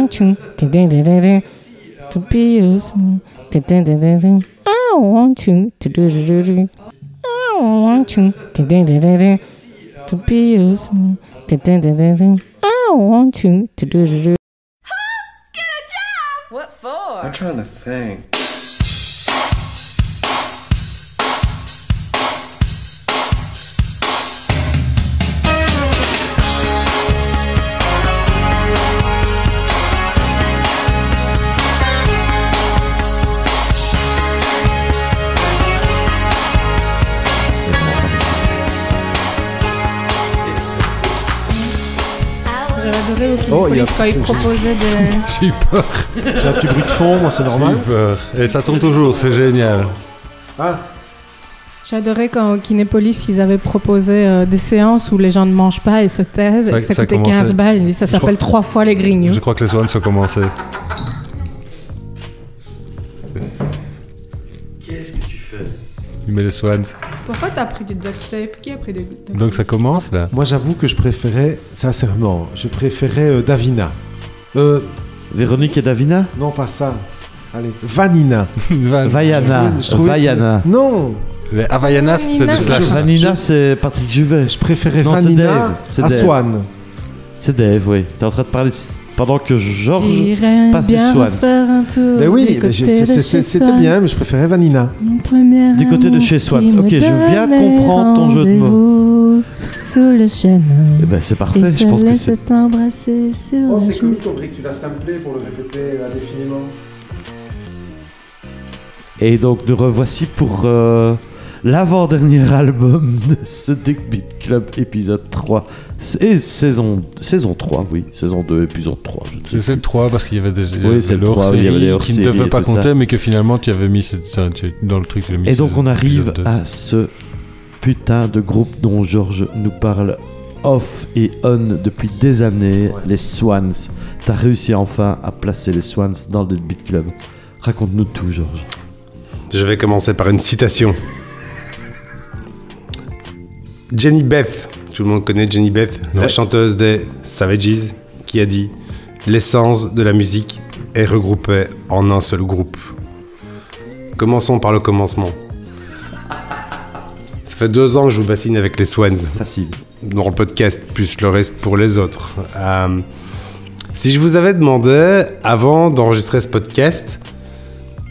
want you to be yours. I want you to do do do do. I want you to do do do do. To be yours. Do do do do do. I want you to do do do. What for? I'm trying to think. Au film Oh, proposait de. J'ai eu peur. J'ai un petit bruit de fond, moi c'est J'ai normal. eu peur. Et ça tourne toujours, c'est génial. Ah, J'adorais quand au Kinépolis ils avaient proposé euh, des séances où les gens ne mangent pas et se taisent et que ça ça coûtait commençait- 15 balles. Ils disent ça Je s'appelle trois fois les grignoux. Je crois que les Swans ont commencé. Il met les Swans. Pourquoi t'as pris du duct tape? Qui a pris du duct tape Donc ça commence là. moi j'avoue que je préférais, sincèrement, je préférais euh, Davina. Euh, Véronique et Davina? non, pas ça. Allez, Vanina. Vaiana. Je trouvais que- Vaiana. Non, Les Havaianas, c'est du Vanina, slash. Vanina, c'est Patrick Juvet. je préférais Non, c'est Vanina Dave, c'est à Dave. Swan. C'est Dave, oui. T'es en train de parler pendant que Georges. Passe du Swans. faire un tour Mais oui, c'était Swan. bien, mais je préférais Vanina. Du côté de chez Swans. Ok, je viens de comprendre ton jeu de mots. Sous le chêne. Eh ben, c'est parfait. Je se pense que c'est. sur Oh, c'est joue. comique, Audrey, que tu l'as samplé pour le répéter indéfiniment. Et donc, nous revoici pour euh, l'avant-dernier album de ce Dick Beat Club, épisode 3. Et saison, saison 3, oui. Saison 2, épisode 3. Je ne sais C'est le 3 parce qu'il y avait des, Oui, c'est le 3, il y avait des qui ne devaient pas compter, ça. mais que finalement tu avais mis cette- ça, tu- dans le truc. tu mis Et donc on arrive à ce putain de groupe dont Georges nous parle off et on depuis des années, les Swans. T'as réussi enfin à placer les Swans dans le Beat Club. Raconte-nous tout, Georges. Je vais commencer par une citation. Jenny Beth, tout le monde connaît Jenny Beth, la chanteuse des Savages, qui a dit L'essence de la musique est regroupée en un seul groupe. Commençons par le commencement. Ça fait deux ans que je vous bassine avec les Swans Facile. dans le podcast, plus le reste pour les autres. Euh, si je vous avais demandé, avant d'enregistrer ce podcast,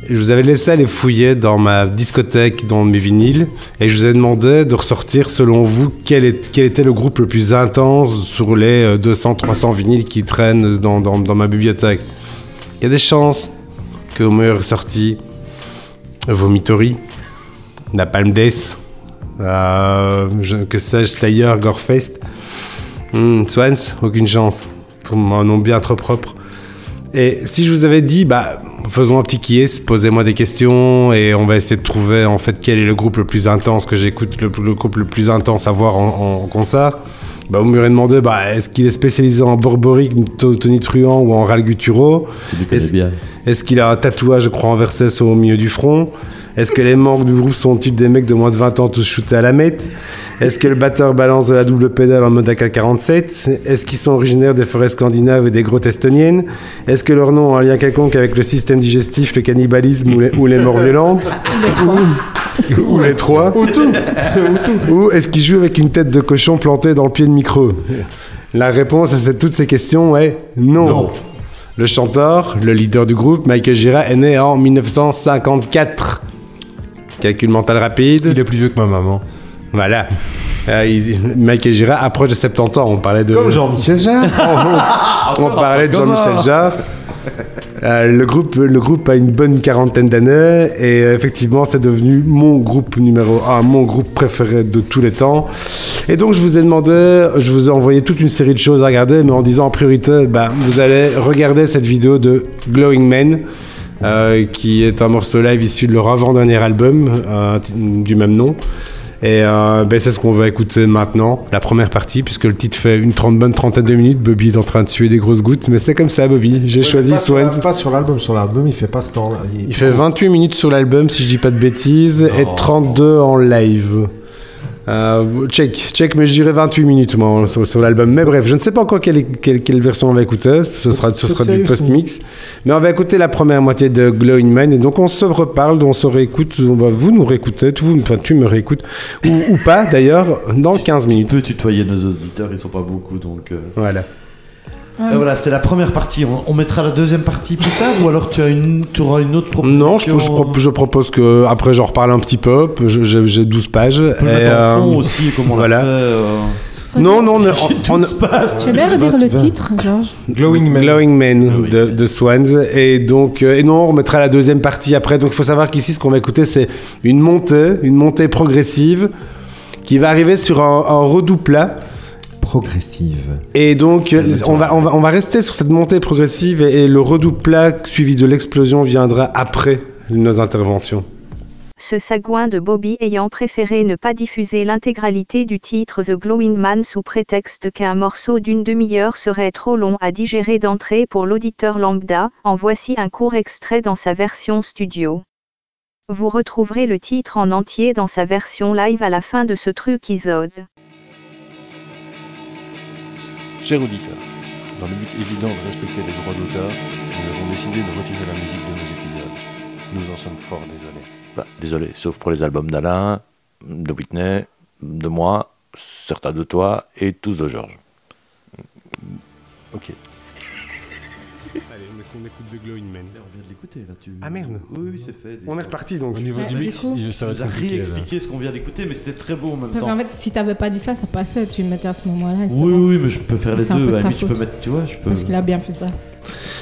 je vous avais laissé aller fouiller dans ma discothèque, dans mes vinyles, et je vous ai demandé de ressortir, selon vous, quel, est- quel était le groupe le plus intense sur les 200-300 vinyles qui traînent dans, dans- ma bibliothèque? Il y a des chances que vous m'ayez ressorti Vomitory, Napalm Death, euh, que sais-je, Slayer, Gorefest. Hmm, Swans, aucune chance. Un nom bien trop propre. Et si je vous avais dit, bah, faisons un petit quiz, posez-moi des questions et on va essayer de trouver en fait quel est le groupe le plus intense que j'écoute, le, le groupe le plus intense à voir en, en concert. Bah, vous m'aurez demandé, bah, est-ce qu'il est spécialisé en Borboric, To- Tony Truant ou en Ral Guturo? Tu le connais Est-ce- qu'il a un tatouage, je crois, en verset au milieu du front? Est-ce que les membres du groupe sont-ils des mecs de moins de 20 ans tous shootés à la mette Est-ce que le batteur balance de la double pédale en mode AK-47 Est-ce qu'ils sont originaires des forêts scandinaves et des grottes estoniennes? Est-ce que leur nom a un lien quelconque avec le système digestif, le cannibalisme ou les, ou les morts violentes? Ou les trois. Ou tout. Ou est-ce qu'ils jouent avec une tête de cochon plantée dans le pied de micro? La réponse à cette- toutes ces questions est non. Le chanteur, le leader du groupe, Michael Gira, est né en 1954. Calcul mental rapide. Il est plus vieux que ma maman. Voilà. Euh, il- Michael Gira approche de 70 ans. On parlait de. Comme Jean-Michel Jarre. on, on parlait de Jean-Michel Jarre. Euh, le, groupe, le groupe a une bonne quarantaine d'années et euh, effectivement c'est devenu mon groupe numéro 1, mon groupe préféré de tous les temps. Et donc je vous ai demandé, je vous ai envoyé toute une série de choses à regarder, mais en disant en priorité, bah, vous allez regarder cette vidéo de Glowing Men, euh, qui est un morceau live issu de leur avant-dernier album euh, du même nom. Et euh, ben, c'est ce qu'on va écouter maintenant, la première partie, puisque le titre fait une trente- bonne trentaine de minutes. Bobby est en train de tuer des grosses gouttes, mais c'est comme ça, Bobby. J'ai choisi pas, sur- Swans. Pas sur l'album, sur l'album, il fait pas ce temps-là. Il fait 28 minutes sur l'album, si je dis pas de bêtises, et Non. 32 en live. Euh, check, check, mais je dirais 28 minutes moi, sur, sur l'album. Mais bref, je ne sais pas encore quelle, quelle, quelle version on va écouter. Ce sera, ce sera du post-mix. Mais on va écouter la première moitié de Glowing Man. Et donc on se reparle, on se réécoute. On va, vous nous réécoutez, tu, vous, enfin, tu me réécoutes. Ou, ou pas d'ailleurs, dans 15 Tu minutes. peux tutoyer nos auditeurs, ils sont pas beaucoup donc. euh. Voilà. Et voilà, c'était la première partie. On, on mettra la deuxième partie plus tard ou alors tu, as une, tu auras une autre proposition Non, je, je pro- je propose que après j'en reparle un petit peu. J'ai 12 pages. On peut le Et, mettre en fond euh, aussi, comme on voilà. l'a fait. euh. Non, non, mais on- on- 12 pages. Tu veux bien redire le titre, Georges Glowing Man. Glowing Man Glowing de, de Swans. Et donc, euh, et non, on remettra la deuxième partie après. Donc, il faut savoir qu'ici, ce qu'on va écouter, c'est une montée, une montée progressive qui va arriver sur un, un redouplat. Progressive. Et donc, on va, on, va, on va rester sur cette montée progressive et, et le redouplat suivi de l'explosion viendra après nos interventions. Ce sagouin de Bobby ayant préféré ne pas diffuser l'intégralité du titre The Glowing Man sous prétexte qu'un morceau d'une demi-heure serait trop long à digérer d'entrée pour l'auditeur lambda, en voici un court extrait dans sa version studio. Vous retrouverez le titre en entier dans sa version live à la fin de ce truc isode. Cher auditeur, dans le but évident de respecter les droits d'auteur, nous avons décidé de retirer la musique de nos épisodes. Nous en sommes fort désolés. Bah, désolé, sauf pour les albums d'Alain, de Whitney, de moi, certains de toi et tous de Georges. Ok. Allez, on écoute de Glowing Man. De là. Tu... Ah, merde. Oui, oui, c'est fait. On est reparti donc. Au niveau Ouais, du du mix, coup- il- ça va réexpliqué ce qu'on vient d'écouter, mais c'était très beau en même Parce temps. qu'en fait, si t'avais pas dit ça, ça passait, tu le mettais à ce moment-là. Oui, oui, mais je peux faire les C'est un peu deux. de À la ta limite, je peux mettre, tu vois, je peux. Parce qu'il a bien fait ça.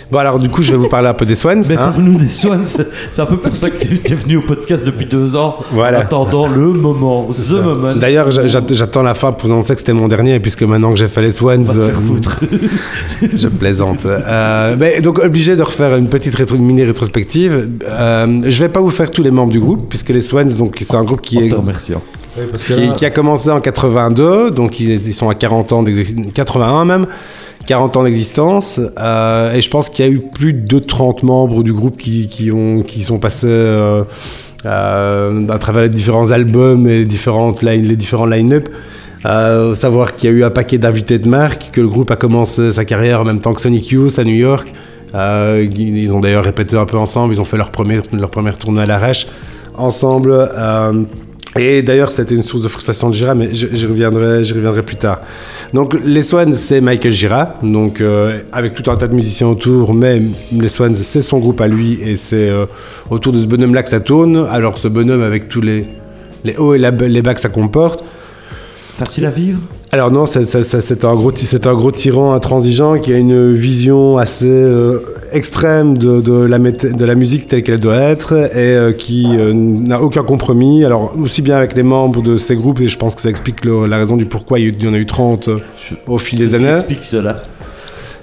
Bon, alors, du coup, je vais vous parler un peu des Swans. Mais hein. parle-nous des Swans. C'est un peu pour ça que tu es venu au podcast depuis deux ans. Voilà. En attendant le moment, the ça. moment. D'ailleurs, j'a- j'att- j'attends la fin pour annoncer que c'était mon dernier, puisque maintenant que j'ai fait les Swans, Va te faire euh, foutre. je plaisante. Euh, mais donc obligé de refaire une petite rétro, une mini rétrospective. Euh, je vais pas vous faire tous les membres du groupe, puisque les Swans, donc c'est un groupe qui En est remerciant. parce que qui, là- qui a commencé en 82, donc ils, ils sont à 40 ans d'existence, 81 même, 40 ans d'existence, euh, et je pense qu'il y a eu plus de 30 membres du groupe qui, ont, qui sont passés euh, euh, à travers les différents albums et différentes les différents line-up. Savoir qu'il y a eu un paquet d'invités de marque, que le groupe a commencé sa carrière en même temps que Sonic Youth à New York. Ils ont d'ailleurs répété un peu ensemble, ils ont fait leur, premier, leur première tournée à l'arrache ensemble. et d'ailleurs, c'était une source de frustration de Gira, mais j'y reviendrai, reviendrai plus tard. Donc, les Swans, c'est Michael Gira, donc euh, avec tout un tas de musiciens autour, mais les Swans, c'est son groupe à lui, et c'est euh, autour de ce bonhomme-là que ça tourne. Alors, ce bonhomme, avec tous les, les hauts et la- les bas que ça comporte, Facile à vivre? Alors non, c'est- un, gros un gros tyran intransigeant qui a une vision assez euh, extrême de, de la, de la musique telle qu'elle doit être et euh, qui euh, n'a aucun compromis. Alors aussi bien avec les membres de ces groupes, et je pense que ça explique le- la raison du pourquoi il y en a eu 30 euh, au fil des années. explique cela.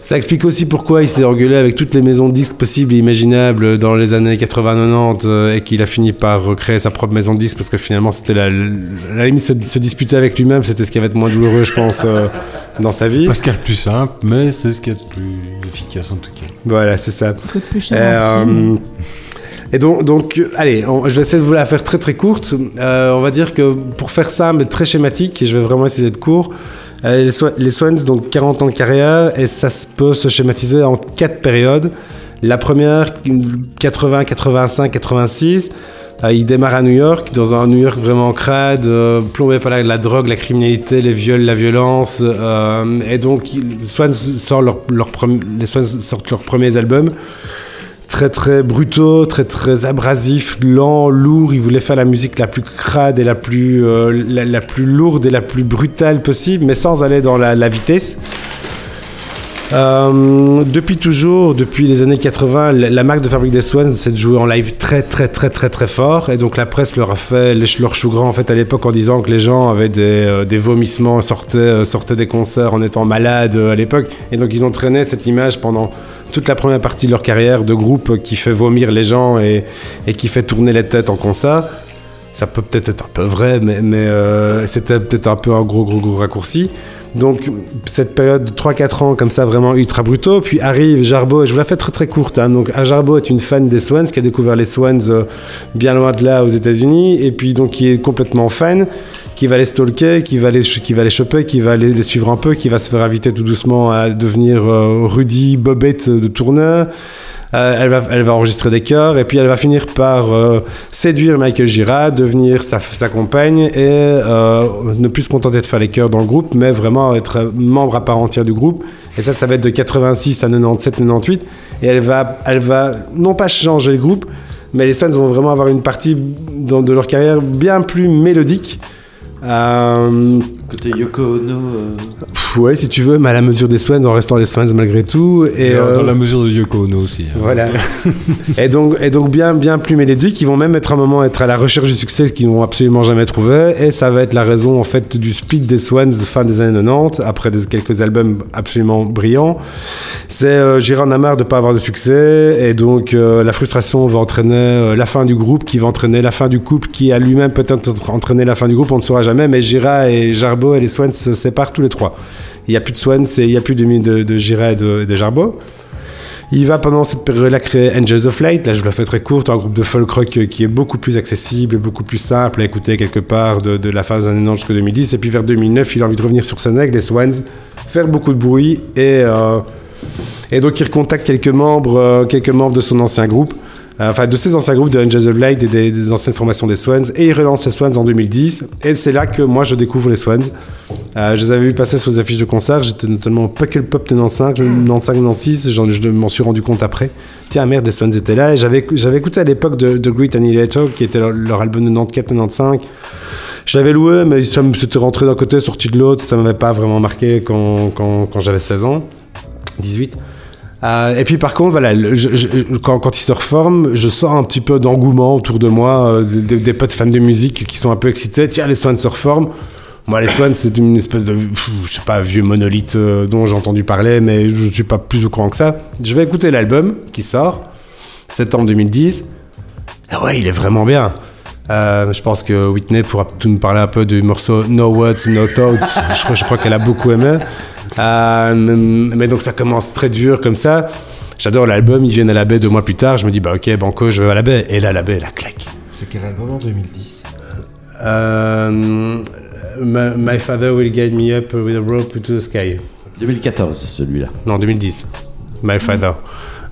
Ça explique aussi pourquoi il s'est engueulé avec toutes les maisons de disques possibles et imaginables dans les années 80-90 euh, et qu'il a fini par recréer sa propre maison de disques parce que finalement c'était la, la limite se, se disputer avec lui-même, c'était ce qui va être moins douloureux je pense euh, dans sa vie. Pas ce qu'il y a de plus simple, mais c'est ce qu'il y a de plus efficace en tout cas. Voilà, c'est ça. Coûte plus cher. Euh, et donc, donc euh, allez, on- je vais essayer de vous la faire très très courte. Euh, on va dire que pour faire ça, mais très schématique, et je vais vraiment essayer d'être court, euh, les, Swa- les Swans, donc 40 ans de carrière, et ça peut se schématiser en quatre périodes. La première, 80, 85, 86. euh, il démarre à New York, dans un New York vraiment crade, euh, plombé par la, drogue, la criminalité, les viols, la violence. euh, et donc, les Swans sortent leurs premiers albums très très brutaux, très très abrasifs, lents, lourds. Il voulait faire la musique la plus crade et la plus, euh, la, plus lourde et la plus brutale possible, mais sans aller dans la, vitesse. Euh, depuis toujours, depuis les années 80, la, marque de fabrique des Swans, c'est de jouer en live très très très très très fort. Et donc la presse leur a fait leur chou grand en fait à l'époque en disant que les gens avaient des, euh, vomissements, sortaient, sortaient des concerts en étant malades à l'époque. Et donc ils ont traîné cette image pendant toute la première partie de leur carrière de groupe qui fait vomir les gens et, qui fait tourner les têtes en concert. Ça peut peut-être être un peu vrai, mais, euh, c'était peut-être un peu un gros, gros, gros raccourci. Donc, cette période de 3-4 ans comme ça, vraiment ultra brutaux. Puis arrive Jarbo, et je vous la fais très très courte. hein. Donc, Jarbo est une fan des Swans, qui a découvert les Swans euh, bien loin de là aux États-Unis, et puis donc qui est complètement fan, qui va les stalker, qui va les, choper, qui va les, suivre un peu, qui va se faire inviter tout doucement à devenir euh, Rudy Bobette de tourneur. Elle, va, elle va enregistrer des chœurs et puis elle va finir par euh, séduire Michael Gira, devenir sa, compagne et euh, ne plus se contenter de faire les chœurs dans le groupe, mais vraiment être membre à part entière du groupe. Et ça, ça va être de 86 à 97, 98. Et elle va, elle va non pas changer le groupe, mais les Swans vont vraiment avoir une partie de leur carrière bien plus mélodique. Euh, Côté Yoko Ono. euh, pff, ouais, si tu veux, mais à la mesure des Swans, en restant les Swans malgré tout. Et, Et, euh, Dans la mesure de Yoko Ono aussi. hein. Voilà. et donc, et donc bien, bien plus mélodiques. Ils vont même être à un moment être à la recherche du succès qu'ils n'ont absolument jamais trouvé. Et ça va être la raison en fait du split des Swans fin des années 90, après des, quelques albums absolument brillants. C'est euh, Gérard en a marre de pas avoir de succès et donc euh, la frustration va entraîner euh, la fin du groupe, qui va entraîner la fin du couple, qui a lui-même peut-être entraîné la fin du groupe. On ne saura jamais. Mais Gira et Et les Swans se séparent tous les trois. Il n'y a plus de Swans, il n'y a plus de, de, de et de, de Jarbo. Il va pendant cette période-là créer Angels of Light. Là, je vous la fais très courte, un groupe de folk rock qui est beaucoup plus accessible, beaucoup plus simple à écouter quelque part de, la phase années 90 jusqu'à 2010. Et puis vers 2009, il a envie de revenir sur scène avec les Swans, faire beaucoup de bruit et, euh, donc il recontacte quelques membres, euh, quelques membres de son ancien groupe. Euh, Enfin, de ses anciens groupes de Angels of Light et des, anciennes formations des Swans, et il relance les Swans en 2010. Et c'est là que moi je découvre les Swans. Euh, je les avais vu passer sur les affiches de concert. J'étais notamment Puckle Pop de 95, 95, 96. j'en- Je m'en suis rendu compte après. Tiens, merde, les Swans étaient là. Et j'avais écouté à l'époque de, de Great Annihilator, qui était leur, album de 94-95. Je l'avais loué, mais ça me- c'était rentré d'un côté, sorti de l'autre. Ça m'avait pas vraiment marqué quand, quand, quand j'avais 16 ans, 18. Euh, et puis par contre, voilà, quand, quand ils se reforment, je sens un petit peu d'engouement autour de moi, euh, des, potes fans de musique qui sont un peu excités. Tiens, les Swans se reforment. Moi, les Swans, c'est une espèce de, je sais pas, vieux monolithe euh, dont j'ai entendu parler, mais je suis pas plus au courant que ça. Je vais écouter l'album qui sort, septembre 2010. Ah ouais, il est vraiment bien. Je pense que Whitney pourra tout nous parler un peu du morceau No Words, No Thoughts. je crois qu'elle a beaucoup aimé. Euh, mais donc ça commence très dur comme ça. J'adore l'album, ils viennent à la baie deux mois plus tard. Je me dis, bah ok, Banco, je vais à la baie. Et là, la baie, la claque. C'est quel album en 2010 Euh, my, my father will guide me up with a rope to the sky. 2014, celui-là. Non, 2010. My Father.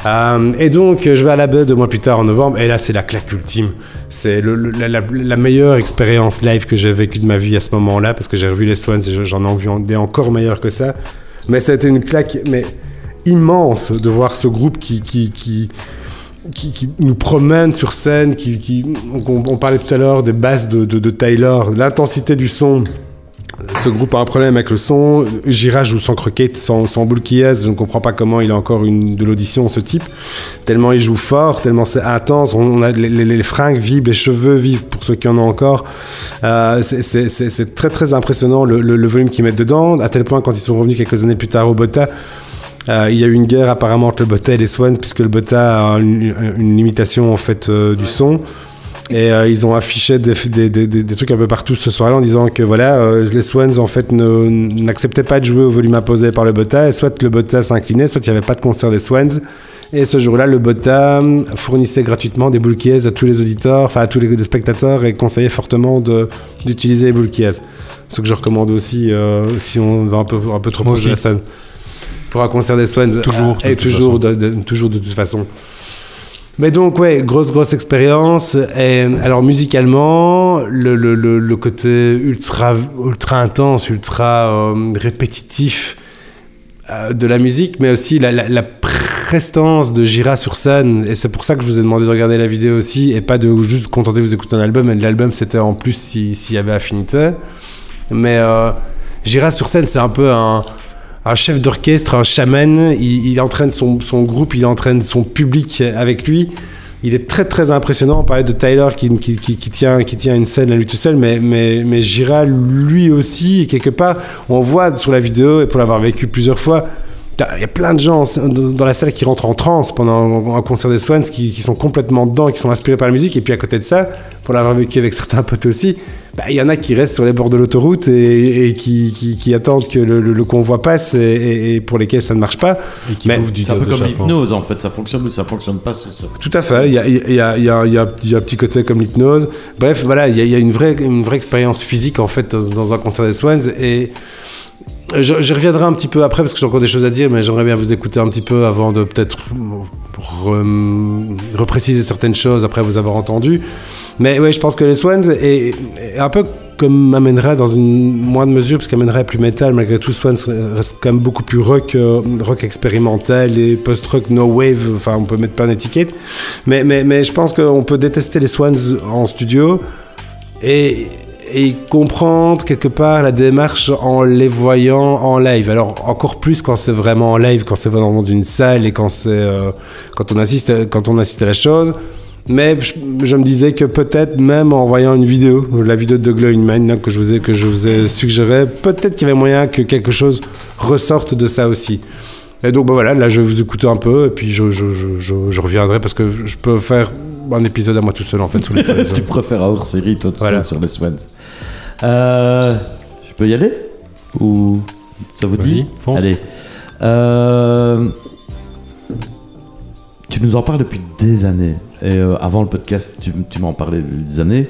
Euh, et donc, euh, je vais à la baie deux mois plus tard en novembre, et là, c'est la claque ultime. C'est la, meilleure expérience live que j'ai vécue de ma vie à ce moment-là, parce que j'ai revu les Swans et j'en ai vu en- des encore meilleurs que ça. Mais ça a été une claque immense de voir ce groupe qui, nous promène sur scène, on, parlait tout à l'heure des basses de, de, de Tyler, l'intensité du son. Ce groupe a un problème avec le son. Gira joue sans croquette, sans, sans boule qui est. Je ne comprends pas comment il a encore de l'audition, ce type. Tellement il joue fort, tellement c'est intense. On, a les, fringues vibrent, les cheveux vivent pour ceux qui en ont encore. Euh, c'est- très très impressionnant le, volume qu'ils mettent dedans. À tel point, quand ils sont revenus quelques années plus tard au Bota, euh, il y a eu une guerre apparemment entre le Bota et les Swans, puisque le Bota a une, limitation en euh, du son. Et euh, ils ont affiché des, des- des- des- des trucs un peu partout ce soir-là en disant que voilà, euh, les Swans en fait n'acceptaient pas de jouer au volume imposé par le Bota, et soit le Bota s'inclinait, soit il n'y avait pas de concert des Swans. Et ce jour-là, le Bota fournissait gratuitement des boules à tous les auditeurs, enfin à tous les, les spectateurs, et conseillait fortement d'utiliser les boules Ce que je recommande aussi euh, si on va un peu, un peu trop proche de la scène. Pour un concert des Swans. Toujours, euh, Et toujours de, de- toujours de toute façon. Mais donc, ouais, grosse, grosse expérience. Alors, musicalement, le, le, le, côté ultra, ultra intense, ultra euh, répétitif euh, de la musique, mais aussi la, prestance de Gira sur scène. Et c'est pour ça que je vous ai demandé de regarder la vidéo aussi, et pas de juste contenter de vous écouter un album. Et l'album, c'était en plus si- s'il y avait affinité. Mais euh, Gira sur scène, c'est un peu un, un chef d'orchestre, un chaman. Il, entraîne son, groupe, il entraîne son public avec lui. Il est très très impressionnant. On parlait de Tyler qui, qui, tient, qui tient une scène à lui tout seul, mais, mais, mais Gira lui aussi, quelque part, on voit sur la vidéo, et pour l'avoir vécu plusieurs fois, Il y a plein de gens dans la salle qui rentrent en transe pendant un concert des Swans, qui, qui sont complètement dedans, qui sont inspirés par la musique. Et puis à côté de ça, pour l'avoir vécu avec certains potes aussi, bah, il y en a qui restent sur les bords de l'autoroute et, et qui, qui- qui attendent que le, le- le convoi passe et, et- et pour lesquels ça ne marche pas. Et qui Mais bouffent du C'est un peu comme l'hypnose en fait, ça fonctionne ou ça fonctionne pas. ça. Tout à fait. Il y a, il y a- il y a- il y a- il y a- il y a un petit côté comme l'hypnose. Bref, voilà, il y a, il y a une, vraie, une vraie expérience physique en fait dans, dans un concert des Swans. Et je, reviendrai un petit peu après parce que j'ai encore des choses à dire, mais j'aimerais bien vous écouter un petit peu avant de peut-être re- repréciser certaines choses après vous avoir entendu. Mais ouais, je pense que les Swans est, est un peu comme m'amènerait dans une moindre mesure, parce qu'amènerait plus métal, malgré tout, Swans reste quand même beaucoup plus rock, euh, rock expérimental et post-rock no wave, enfin on peut mettre plein d'étiquettes. Mais, mais, mais je pense qu'on peut détester les Swans en studio et, et comprendre quelque part la démarche en les voyant en live. Alors encore plus quand c'est vraiment en live, quand c'est vraiment dans une salle et quand, c'est, euh, quand, on assiste quand on assiste à la chose. Mais je, me disais que peut-être même en voyant une vidéo, la vidéo de Glowing Mind là, que, je vous ai, que je vous ai suggéré, peut-être qu'il y avait moyen que quelque chose ressorte de ça aussi. Et donc bah voilà, là je vais vous écouter un peu et puis je reviendrai parce que je peux faire un épisode à moi tout seul en fait sur les Swans. tu préfères hors série toi tout Voilà. seul sur les Swans. Euh, je peux y aller Ou ça vous dit fonce. Allez. Euh, tu nous en parles depuis des années. Et euh, avant le podcast, tu, tu m'en parlais des années.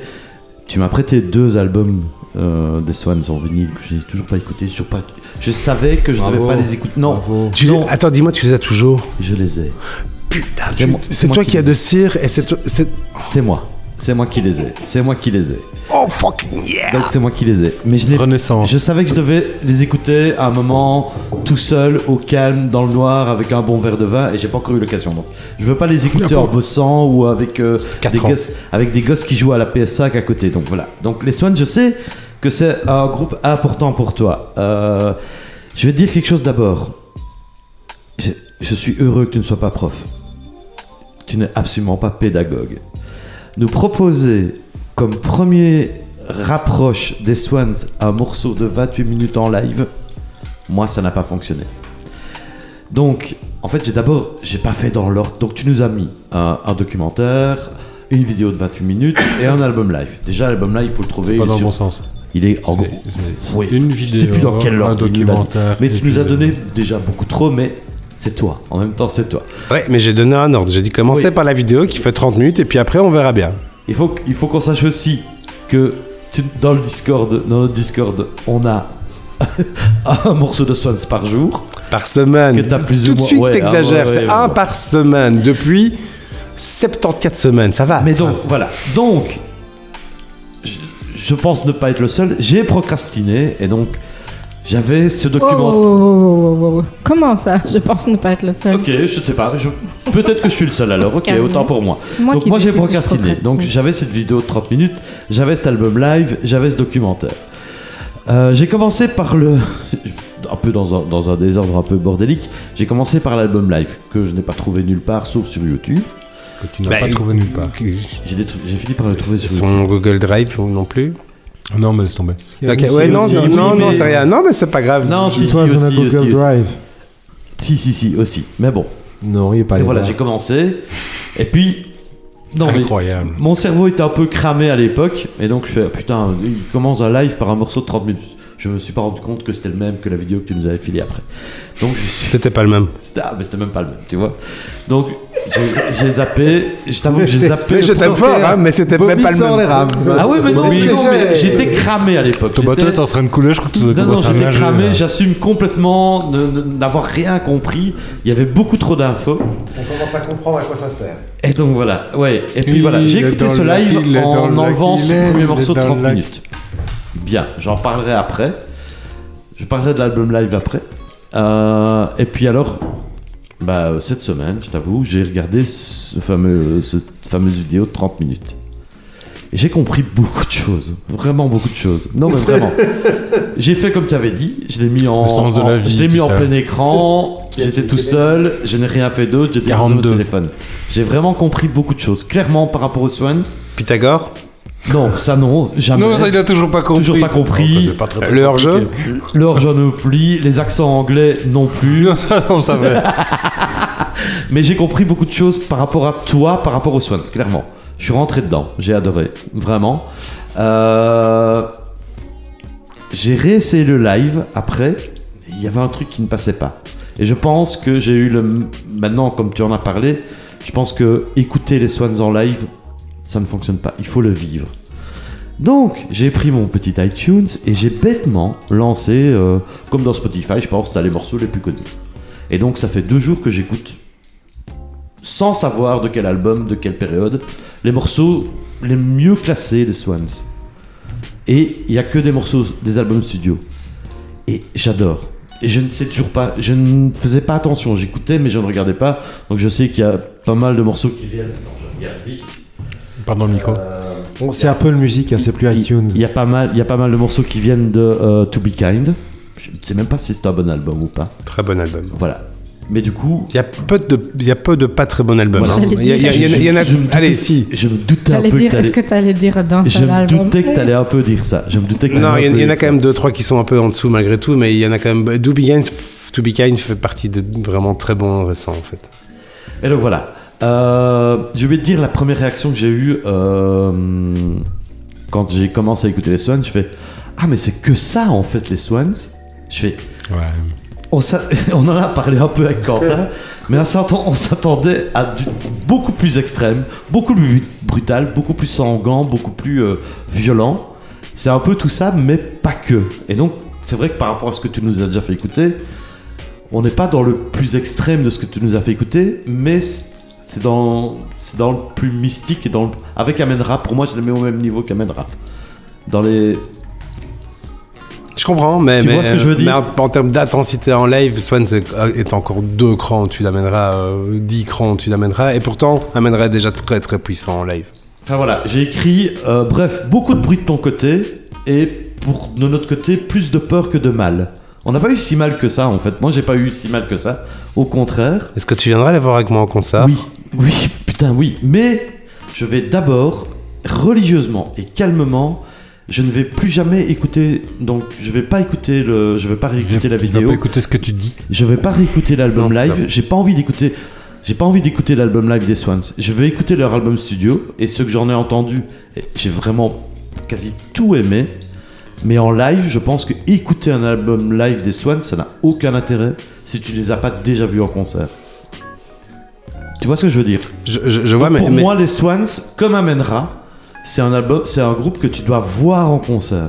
Tu m'as prêté deux albums euh, des Swans en vinyle que j'ai toujours pas écouté. Toujours pas... Je savais que je Bravo. devais pas les écouter. Les- Non. Attends, dis-moi, tu les as toujours je les ai. Putain, C'est toi qui qui as de cire et c'est toi. c'est- C'est moi. C'est moi qui les ai. C'est moi qui les ai. Oh fucking yeah! Donc c'est moi qui les ai. Mais je les Renaissance. Je savais que je devais les écouter à un moment tout seul, au calme, dans le noir, avec un bon verre de vin, et j'ai pas encore eu l'occasion. Donc, je veux pas les écouter en bossant ou avec euh, des ans. gosses, avec des gosses qui jouent à la PS5 à côté. Donc voilà. Donc les Swans, je sais que c'est un groupe important pour toi. Euh, je vais te dire quelque chose d'abord. Je, je suis heureux que tu ne sois pas prof. Tu n'es absolument pas pédagogue. Nous proposer comme premier rapproche des Swans un morceau de 28 minutes en live, moi ça n'a pas fonctionné. Donc, en fait, j'ai d'abord, j'ai pas fait dans l'ordre. Donc, tu nous as mis un, un documentaire, une vidéo de 28 minutes et un album live. Déjà, l'album live, il faut le trouver. Pas dans le sur- bon sens. Il est en gros. Oui, Une je sais vidéo, plus dans quel un ordre dit. documentaire. Mais tu nous as donné déjà beaucoup trop, mais c'est toi. En même temps, c'est toi. Ouais, mais j'ai donné un ordre. J'ai dit commencer Oui. par la vidéo qui fait 30 minutes et puis après on verra bien. Il faut, il faut qu'on sache aussi que tu- dans le Discord, dans notre Discord, on a un morceau de Swans par jour. Par semaine. Que t'as plus ou Tout de moins- suite, ouais, t'exagères. ah ouais, c'est un par semaine depuis 74 semaines. Ça va. Mais donc, voilà. Donc, je, je pense ne pas être le seul. J'ai procrastiné et donc, j'avais ce Oh, document. oh, oh, oh, oh, oh. Comment ça? Je pense ne pas être le seul. Ok, je sais pas. je- Peut-être que je suis le seul alors. Ok, autant pour moi. Moi donc moi j'ai procrastiné. Donc j'avais cette vidéo de 30 minutes, j'avais cet album live, j'avais ce documentaire. Euh, j'ai commencé par le... un peu dans un, dans un désordre un peu bordélique, j'ai commencé par l'album live, que je n'ai pas trouvé nulle part sauf sur YouTube. Que tu n'as Bah, pas trouvé nulle part. J'ai fini par le trouver sur YouTube. Son Google Drive non plus? Non, mais laisse tomber. Ouais, non, aussi, non, oui, non, non, mais- c'est rien. Non, mais c'est pas grave. Non, si, si, aussi, aussi, aussi. Drive. Si, si, si, aussi. Mais bon. Non, il est pas Et voilà, j'ai commencé. Et puis... Non, mais Incroyable. Mon cerveau était un peu cramé à l'époque, et donc je fais putain, il commence un live par un morceau de 30 minutes. Je me suis pas rendu compte que c'était le même que la vidéo que tu nous avais filée après. Donc suis- C'était pas le même. c'était ah, mais c'était même pas le même, tu vois. Donc j'ai- j'ai zappé, je t'avoue que j'ai zappé. Mais je t'aime fort, hein, mais c'était même pas le sort les même. rames. Ah ouais, mais non, Bobby, mais non, mais j'ai- j'étais cramé à l'époque. Ton bateau en train de couler, je crois que tu non, commencer à j'étais cramé, là. j'assume complètement d'avoir rien compris. Il y avait beaucoup trop d'infos. On commence à comprendre à quoi ça sert. Et donc voilà, ouais. Et puis Il voilà, j'ai écouté ce live en enlevant ce premier morceau de dans le 30 lac. minutes. Bien, j'en parlerai après. Je parlerai de l'album live après. Euh, et puis alors, bah, euh, cette semaine, je t'avoue, j'ai regardé ce fameux, cette fameuse vidéo de 30 minutes. Et j'ai compris beaucoup de choses. Vraiment beaucoup de choses. Non, mais vraiment. j'ai fait comme tu avais dit. Je l'ai mis en, sens de la en- vie, je l'ai mis en ça. plein écran. J'étais tout seul. Je n'ai rien fait d'autre. J'ai déposé mon 42. téléphone. J'ai vraiment compris beaucoup de choses. Clairement, par rapport aux Swans, Pythagore? Non, ça non, jamais. Non, ça, il a toujours pas compris. Toujours pas compris. Non, pas très, très Le hors-jeu. Le hors-jeu non plus, les accents anglais non plus. Non, ça, on savait. Mais j'ai compris beaucoup de choses par rapport à toi, par rapport aux Swans, clairement. Je suis rentré dedans, j'ai adoré, vraiment. Euh, J'ai réessayé le live après, il y avait un truc qui ne passait pas. Et je pense que j'ai eu le. Maintenant, comme tu en as parlé, je pense que écouter les Swans en live, ça ne fonctionne pas. Il faut le vivre. Donc, j'ai pris mon petit iTunes et j'ai bêtement lancé, euh, comme dans Spotify, je pense, t'as les morceaux les plus connus. Et donc, ça fait deux jours que j'écoute, sans savoir de quel album, de quelle période, les morceaux les mieux classés des Swans. Et il n'y a que des morceaux des albums studio. Et j'adore. Et je ne sais toujours pas, je ne faisais pas attention, j'écoutais mais je ne regardais pas. Donc je sais qu'il y a pas mal de morceaux qui viennent. Attends, je regarde vite. Pardon, le micro. Bon, c'est Apple Music, hein, c'est plus iTunes. Il y a pas mal, il y a pas mal de morceaux qui viennent de euh, To Be Kind. Je ne sais même pas si c'est un bon album ou pas. Très bon album. Voilà. Mais du coup, Il y a peu de, il y a peu de pas très bons albums. Voilà. hein. Il y, a- il y a- il y en a- il y en a. Je me doutais- Allez, si. je me doutais un J'allais peu dire, que est-ce que t'allais dire d'un je seul me album doutais que t'allais un peu dire ça. Je me doutais que t'allais Non, un il y, en- peu il y en a quand ça. même deux, trois qui sont un peu en dessous malgré tout, mais il y en a quand même. Do Be Kind, To Be Kind fait partie des vraiment très bons récents en fait. Et donc voilà. Euh, je vais te dire la première réaction que j'ai eue euh, quand j'ai commencé à écouter les Swans. Je fais Ah, mais c'est que ça en fait, les Swans. Je fais Ouais. on, en a parlé un peu avec Quentin, mais on s'attend- on s'attendait à du beaucoup plus extrême, beaucoup plus brutal, beaucoup plus sanglant, beaucoup plus euh, violent. C'est un peu tout ça, mais pas que. Et donc, c'est vrai que par rapport à ce que tu nous as déjà fait écouter, on n'est pas dans le plus extrême de ce que tu nous as fait écouter, mais c'est dans, c'est dans le plus mystique et dans le- avec Amen Rap. Pour moi, je le mets au même niveau qu'Amen Rap. Dans les, Je comprends, mais, Tu mais, vois ce que je veux mais dire? en, en termes d'intensité en live, Swan est, est encore deux crans tu l'amèneras, euh, dix crans tu l'amèneras, et pourtant amènerait déjà très très puissant en live. Enfin voilà, j'ai écrit, euh, bref, beaucoup de bruit de ton côté, et pour de notre côté, plus de peur que de mal. On n'a pas eu si mal que ça en fait. Moi j'ai pas eu si mal que ça. Au contraire. Est-ce que tu viendras les voir avec moi en concert? Oui, oui, putain oui. Mais je vais d'abord, religieusement et calmement, je ne vais plus jamais écouter. Donc je vais pas écouter le. Je vais pas réécouter la Tu vas vidéo. pas écouter ce que tu dis. Je vais pas réécouter l'album live. J'ai pas envie d'écouter. J'ai pas envie d'écouter l'album live des Swans. Je vais écouter leur album studio et ceux que j'en ai entendu, j'ai vraiment quasi tout aimé. Mais en live, je pense que écouter un album live des Swans, ça n'a aucun intérêt si tu les as pas déjà vus en concert. Tu vois ce que je veux dire Je, je- je vois, Donc, mais, Pour mais- moi, les Swans, comme Amenra, c'est un album, c'est un groupe que tu dois voir en concert.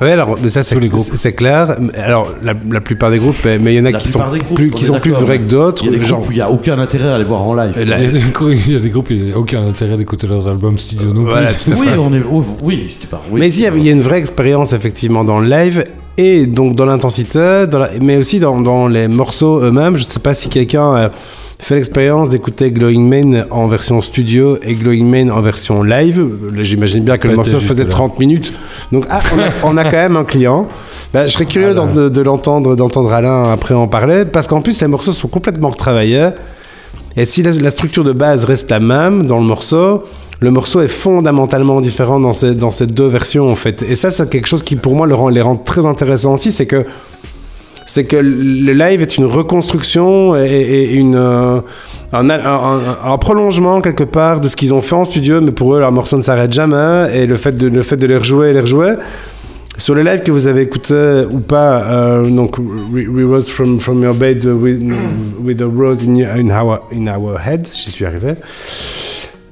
Ouais, alors, mais ça, c'est les clair. Alors, la, la plupart des groupes, mais il y en a La qui sont groupes, plus, qui sont plus vrais que d'autres. Il y a des genre, groupes où il n'y a aucun intérêt à aller voir en live. Là- Il y, a des groupes, il y a des groupes, il n'y a aucun intérêt d'écouter leurs albums studio non Voilà, plus. Oui, on est. oh, oui, je pas. Oui, mais ici, il y a- une vraie expérience effectivement dans le live et donc dans l'intensité, mais aussi dans, dans les morceaux eux-mêmes. Je ne sais pas si quelqu'un euh, fait l'expérience d'écouter Glowing Man en version studio et Glowing Man en version live. J'imagine bien que le morceau faisait jusque-là. 30 minutes. Donc ah, on, a, on a quand même un client. Bah, je serais curieux d'en- de, de l'entendre, d'entendre Alain après en parler, parce qu'en plus les morceaux sont complètement retravaillés. Et si la, la structure de base reste la même dans le morceau, le morceau est fondamentalement différent dans ces, dans ces deux versions en fait. Et ça, c'est quelque chose qui pour moi le rend, les rend très intéressants aussi, c'est que c'est que le live est une reconstruction et, une euh, un, prolongement quelque part de ce qu'ils ont fait en studio, mais pour eux leur morceau ne s'arrête jamais et le fait de le fait de les rejouer et les rejouer. Sur le live que vous avez écouté ou pas, euh, donc We, Rose from, from Your Bed with, with a Rose in, our, in Our Head, j'y suis arrivé.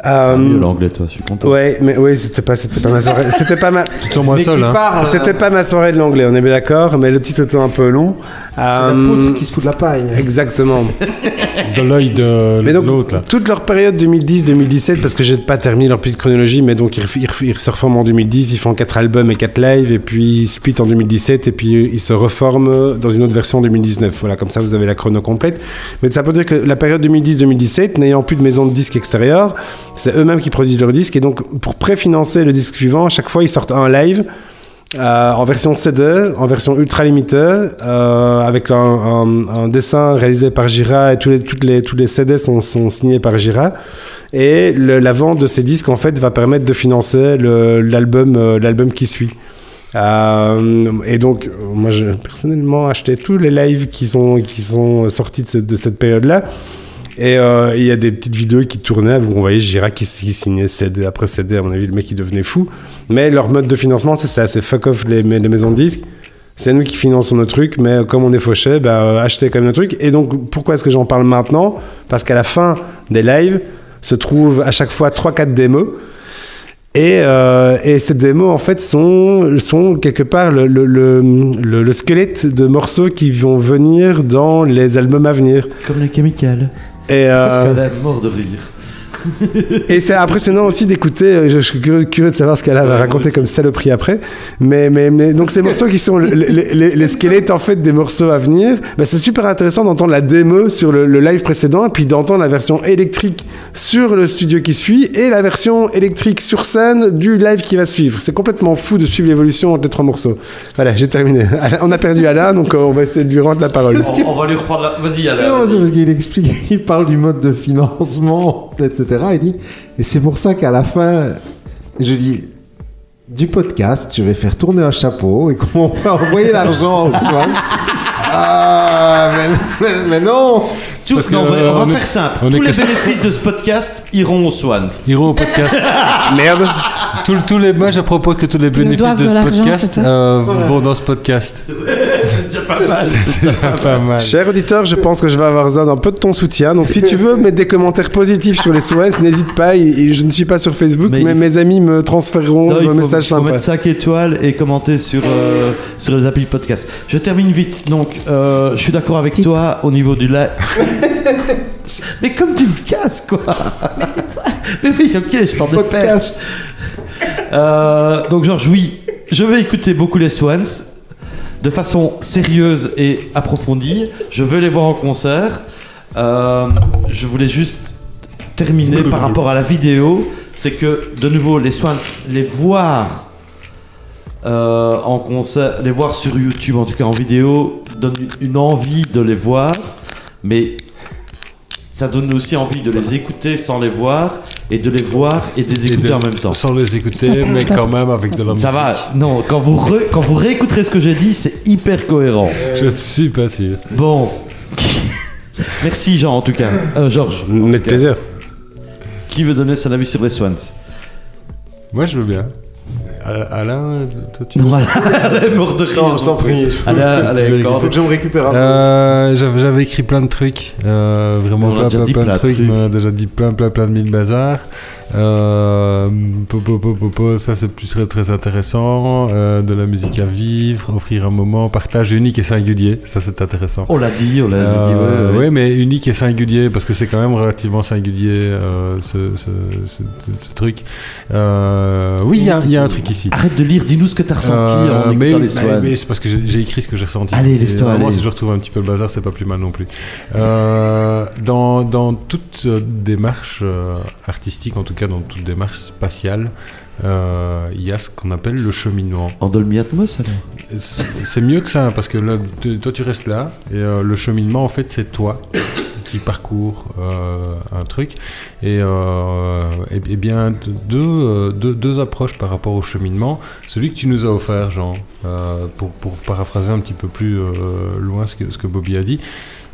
Euh, mieux l'anglais, toi, je suis content. Ouais, mais oui, c'était pas, c'était pas ma soirée. C'était pas ma. Tu te sens moins seul, hein. C'était pas ma soirée de l'anglais, on est bien d'accord, mais le titre était un peu long. C'est la Euh, poutre qui se fout de la paille. Exactement. De l'œil de Mais donc, l'autre, toute leur période 2010-2017, parce que j'ai pas terminé leur petite chronologie, mais donc ils se reforment en 2010, ils font 4 albums et 4 lives, et puis ils split en 2017, et puis ils se reforment dans une autre version en 2019. Voilà, comme ça vous avez la chrono complète. Mais ça peut dire que la période 2010-2017, n'ayant plus de maison de disques extérieure, c'est eux-mêmes qui produisent leurs disques, et donc pour préfinancer le disque suivant, à chaque fois ils sortent un live euh, en version CD, en version ultra limitée, euh, avec un, dessin réalisé par Gira et tous les, toutes les, tous les CD sont, signés par Gira. Et la vente de ces disques, en fait, va permettre de financer euh, l'album qui suit. Et donc, moi, j'ai personnellement acheté tous les lives qui sont, qui sont sortis de cette période-là. Et euh, il y a des petites vidéos qui tournaient où on voyait Gira qui, signait CD après CD. À mon avis, le mec, il devenait fou. Mais leur mode de financement, c'est ça c'est fuck off les, maisons de disques. C'est nous qui finançons nos trucs, mais comme on est fauché, ben, euh, achetez quand même nos trucs. Et donc, pourquoi est-ce que j'en parle maintenant? Parce qu'à la fin des lives se trouvent à chaque fois 3-4 démos. Et, euh, et ces démos, en fait, sont, sont quelque part le- le squelette de morceaux qui vont venir dans les albums à venir. Comme les chemicals. Et, euh, Parce qu'elle est mort de rire. et c'est impressionnant aussi d'écouter. euh, Je, suis curieux, curieux de savoir ce qu'elle va raconter comme saloperie après. Mais, mais, mais donc ces morceaux qui sont le- les, les- les squelettes en fait des morceaux à venir, bah, c'est super intéressant d'entendre la démo sur le, le live précédent et puis d'entendre la version électrique sur le studio qui suit et la version électrique sur scène du live qui va suivre. C'est complètement fou de suivre l'évolution entre les trois morceaux. Voilà, j'ai terminé. On a perdu Alain, donc euh, on va essayer de lui rendre la parole. On, on va lui reprendre la... Vas-y, Alain. C'est parce qu'il explique, il parle du mode de financement, etc. Et c'est pour ça qu'à la fin, je dis, du podcast, je vais faire tourner un chapeau et qu'on va envoyer l'argent aux Swans. Ah, mais non Tout- parce que, non, on va, euh, on va on est- faire simple. Tous les bénéfices de ce podcast iront aux Swans. Hiro au podcast. Merde. Tous- tous les, moi, je propose que tous les bénéfices de de ce podcast euh, vont dans ce podcast. C'est déjà pas mal. C'est déjà pas mal. Cher auditeur, je pense que je vais avoir besoin d'un peu de ton soutien. Donc, si tu veux mettre des commentaires positifs sur les Swans, n'hésite pas. Et- et je ne suis pas sur Facebook, Mais mes amis me transféreront Non, il faut, messages faut mettre 5 étoiles et commenter sur, euh, sur les applis de podcast. Je termine vite. Donc, euh, je suis d'accord avec Titre. toi au niveau du live. Mais comme tu me casses, quoi Mais c'est toi Mais oui, ok, je t'en dépêche. Podcast Euh, donc, Georges, oui, je vais écouter beaucoup les Swans de façon sérieuse et approfondie. Je veux les voir en concert. Euh, je voulais juste terminer par rapport à la vidéo. C'est que, de nouveau, les Swans, les voir euh, en concert, les voir sur YouTube, en tout cas en vidéo, donne une envie de les voir. Mais ça donne aussi envie de les écouter sans les voir et de les voir et de les écouter de- en même temps. Sans les écouter, mais quand même avec de la musique. Ça va, non, quand vous, re- quand vous réécouterez ce que j'ai dit, c'est hyper cohérent. Je ne suis pas sûr. Bon. Merci Jean en tout cas. Euh, Georges. cas. plaisir. Qui veut donner son avis sur les Swans Moi, je veux bien. Euh, Alain, toi, tu Non, Alain, mort de rire. Non, je t'en prie. Alain, Il faut que je me récupère un peu. Euh, j'avais j'avais écrit plein de trucs, euh, vraiment plein, plein, plein de plein de trucs, trucs. on a déjà dit plein, plein, plein de mille bazars. Euh, popo, ça c'est plus très, très intéressant. Euh, de la musique à vivre, offrir un moment, partage unique et singulier, ça c'est intéressant. On l'a dit, on l'a dit. Euh, ouais, ouais. ouais, mais unique et singulier, parce que c'est quand même relativement singulier euh, ce, ce, ce- ce- ce truc. Oui, il y, a- il y a un truc ici. Arrête de lire, dis-nous ce que t'as ressenti en mais, les mais- c'est parce que j'ai écrit ce que j'ai ressenti. Allez, Et laisse-toi aller. si je retrouve un petit peu le bazar, c'est pas plus mal non plus. Dans, dans toute démarche artistique, en tout cas dans toute démarche spatiale, euh, il y a ce qu'on appelle le cheminement. En Dolby Atmos C'est mieux que ça, parce que là, toi tu restes là, et euh, le cheminement en fait c'est toi qui parcours euh, un truc. Et, et, et bien deux, deux, deux approches par rapport au cheminement. Celui que tu nous as offert, Jean, pour, pour paraphraser un petit peu plus loin ce que, ce que Bobby a dit.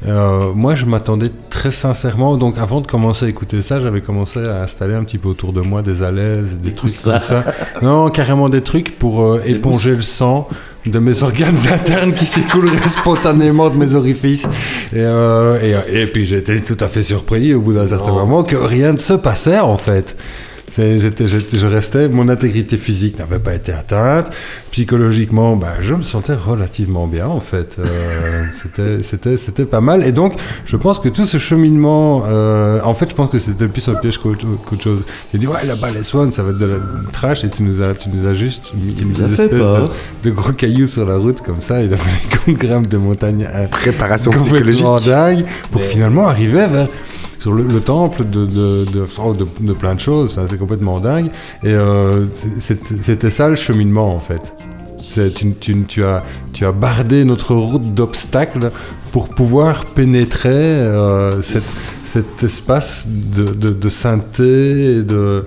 Euh, moi, je m'attendais très sincèrement. Donc, avant de commencer à écouter ça, j'avais commencé à installer un petit peu autour de moi des alaises, des trucs ça. comme ça. Non, carrément des trucs pour euh, éponger le sang de mes organes internes qui s'écouleraient spontanément de mes orifices. Et, euh, et, et puis j'étais tout à fait surpris au bout d'un certain moment que rien ne se passait en fait. J'étais- je restais, mon intégrité physique n'avait pas été atteinte. Psychologiquement, bah, je me sentais relativement bien en fait. Euh, c'était, pas mal. Et donc, je pense que tout ce cheminement, euh, en fait, je pense que c'était plus un piège qu'autre, qu'autre chose. J'ai dit ouais là-bas les swans, ça va être de la trash et tu nous as, tu nous as juste mis fait espèces de, de gros cailloux sur la route comme ça. Il a fallu qu'on grimpe des montagnes euh, Préparation psychologique. dingue pour finalement arriver vers sur le, le temple de, de, de, plein de choses. Enfin, c'est complètement dingue. Et euh, c'était ça le cheminement en fait. Tu, tu- tu as, tu as bardé notre route d'obstacles pour pouvoir pénétrer euh, cette, cet espace de, de, de sainteté. et De,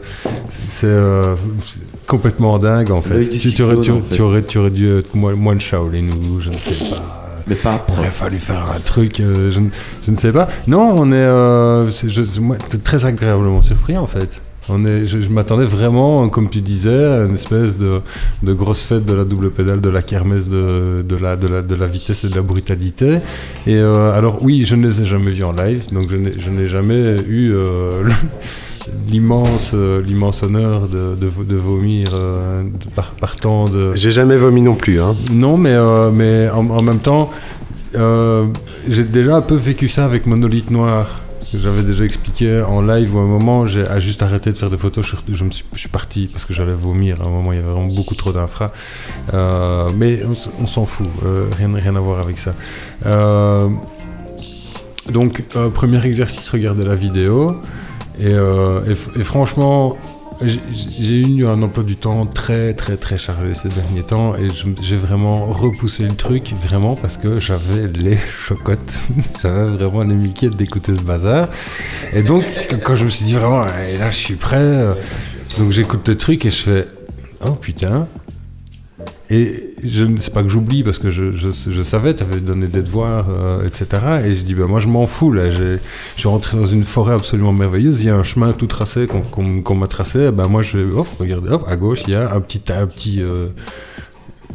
c'est euh, c'est complètement dingue en fait. Tu, tu aurais, en fait. aurais, tu aurais dû être moine Shaolin ou je ne sais pas. Mais pas Il aurait fallu faire un truc, euh, je, ne- je ne sais pas. Non, on est, euh, t'es très agréablement surpris en fait. On est, je, m'attendais vraiment, comme tu disais, à une espèce de, de grosse fête de la double pédale, de la kermesse, de, de, la, de, la, de la vitesse et de la brutalité. Et euh, alors oui, je ne les ai jamais vus en live, donc je n'ai, jamais eu euh, l'immense, euh, l'immense honneur de, de, de vomir euh, de par, partant de... J'ai jamais vomi non plus. Hein. Non, mais, euh, mais en, en même temps, euh, j'ai déjà un peu vécu ça avec Monolithe Noir. J'avais déjà expliqué en live où à un moment j'ai juste arrêté de faire des photos. Je, je me suis, je suis parti parce que j'allais vomir. À un moment, il y avait vraiment beaucoup trop d'infra. Mais on, s'en fout. rien, rien à voir avec ça. Donc, premier exercice, regarder la vidéo. Et, euh, et franchement, j'ai- eu un emploi du temps très très très chargé ces derniers temps et j'ai vraiment repoussé le truc vraiment parce que j'avais les chocottes, j'avais vraiment les miquettes d'écouter ce bazar. Et donc quand je me suis dit vraiment, et là je suis prêt, euh, donc j'écoute le truc et je fais, oh putain. Et je ne sais pas que j'oublie parce que je, savais, tu avais donné des devoirs, euh, etc. Et je dis, ben moi je m'en fous là. Je suis rentré dans une forêt absolument merveilleuse. Il y a un chemin tout tracé qu'on m'a tracé. Ben moi je vais, hop, à gauche il y a un petit, un petit, euh,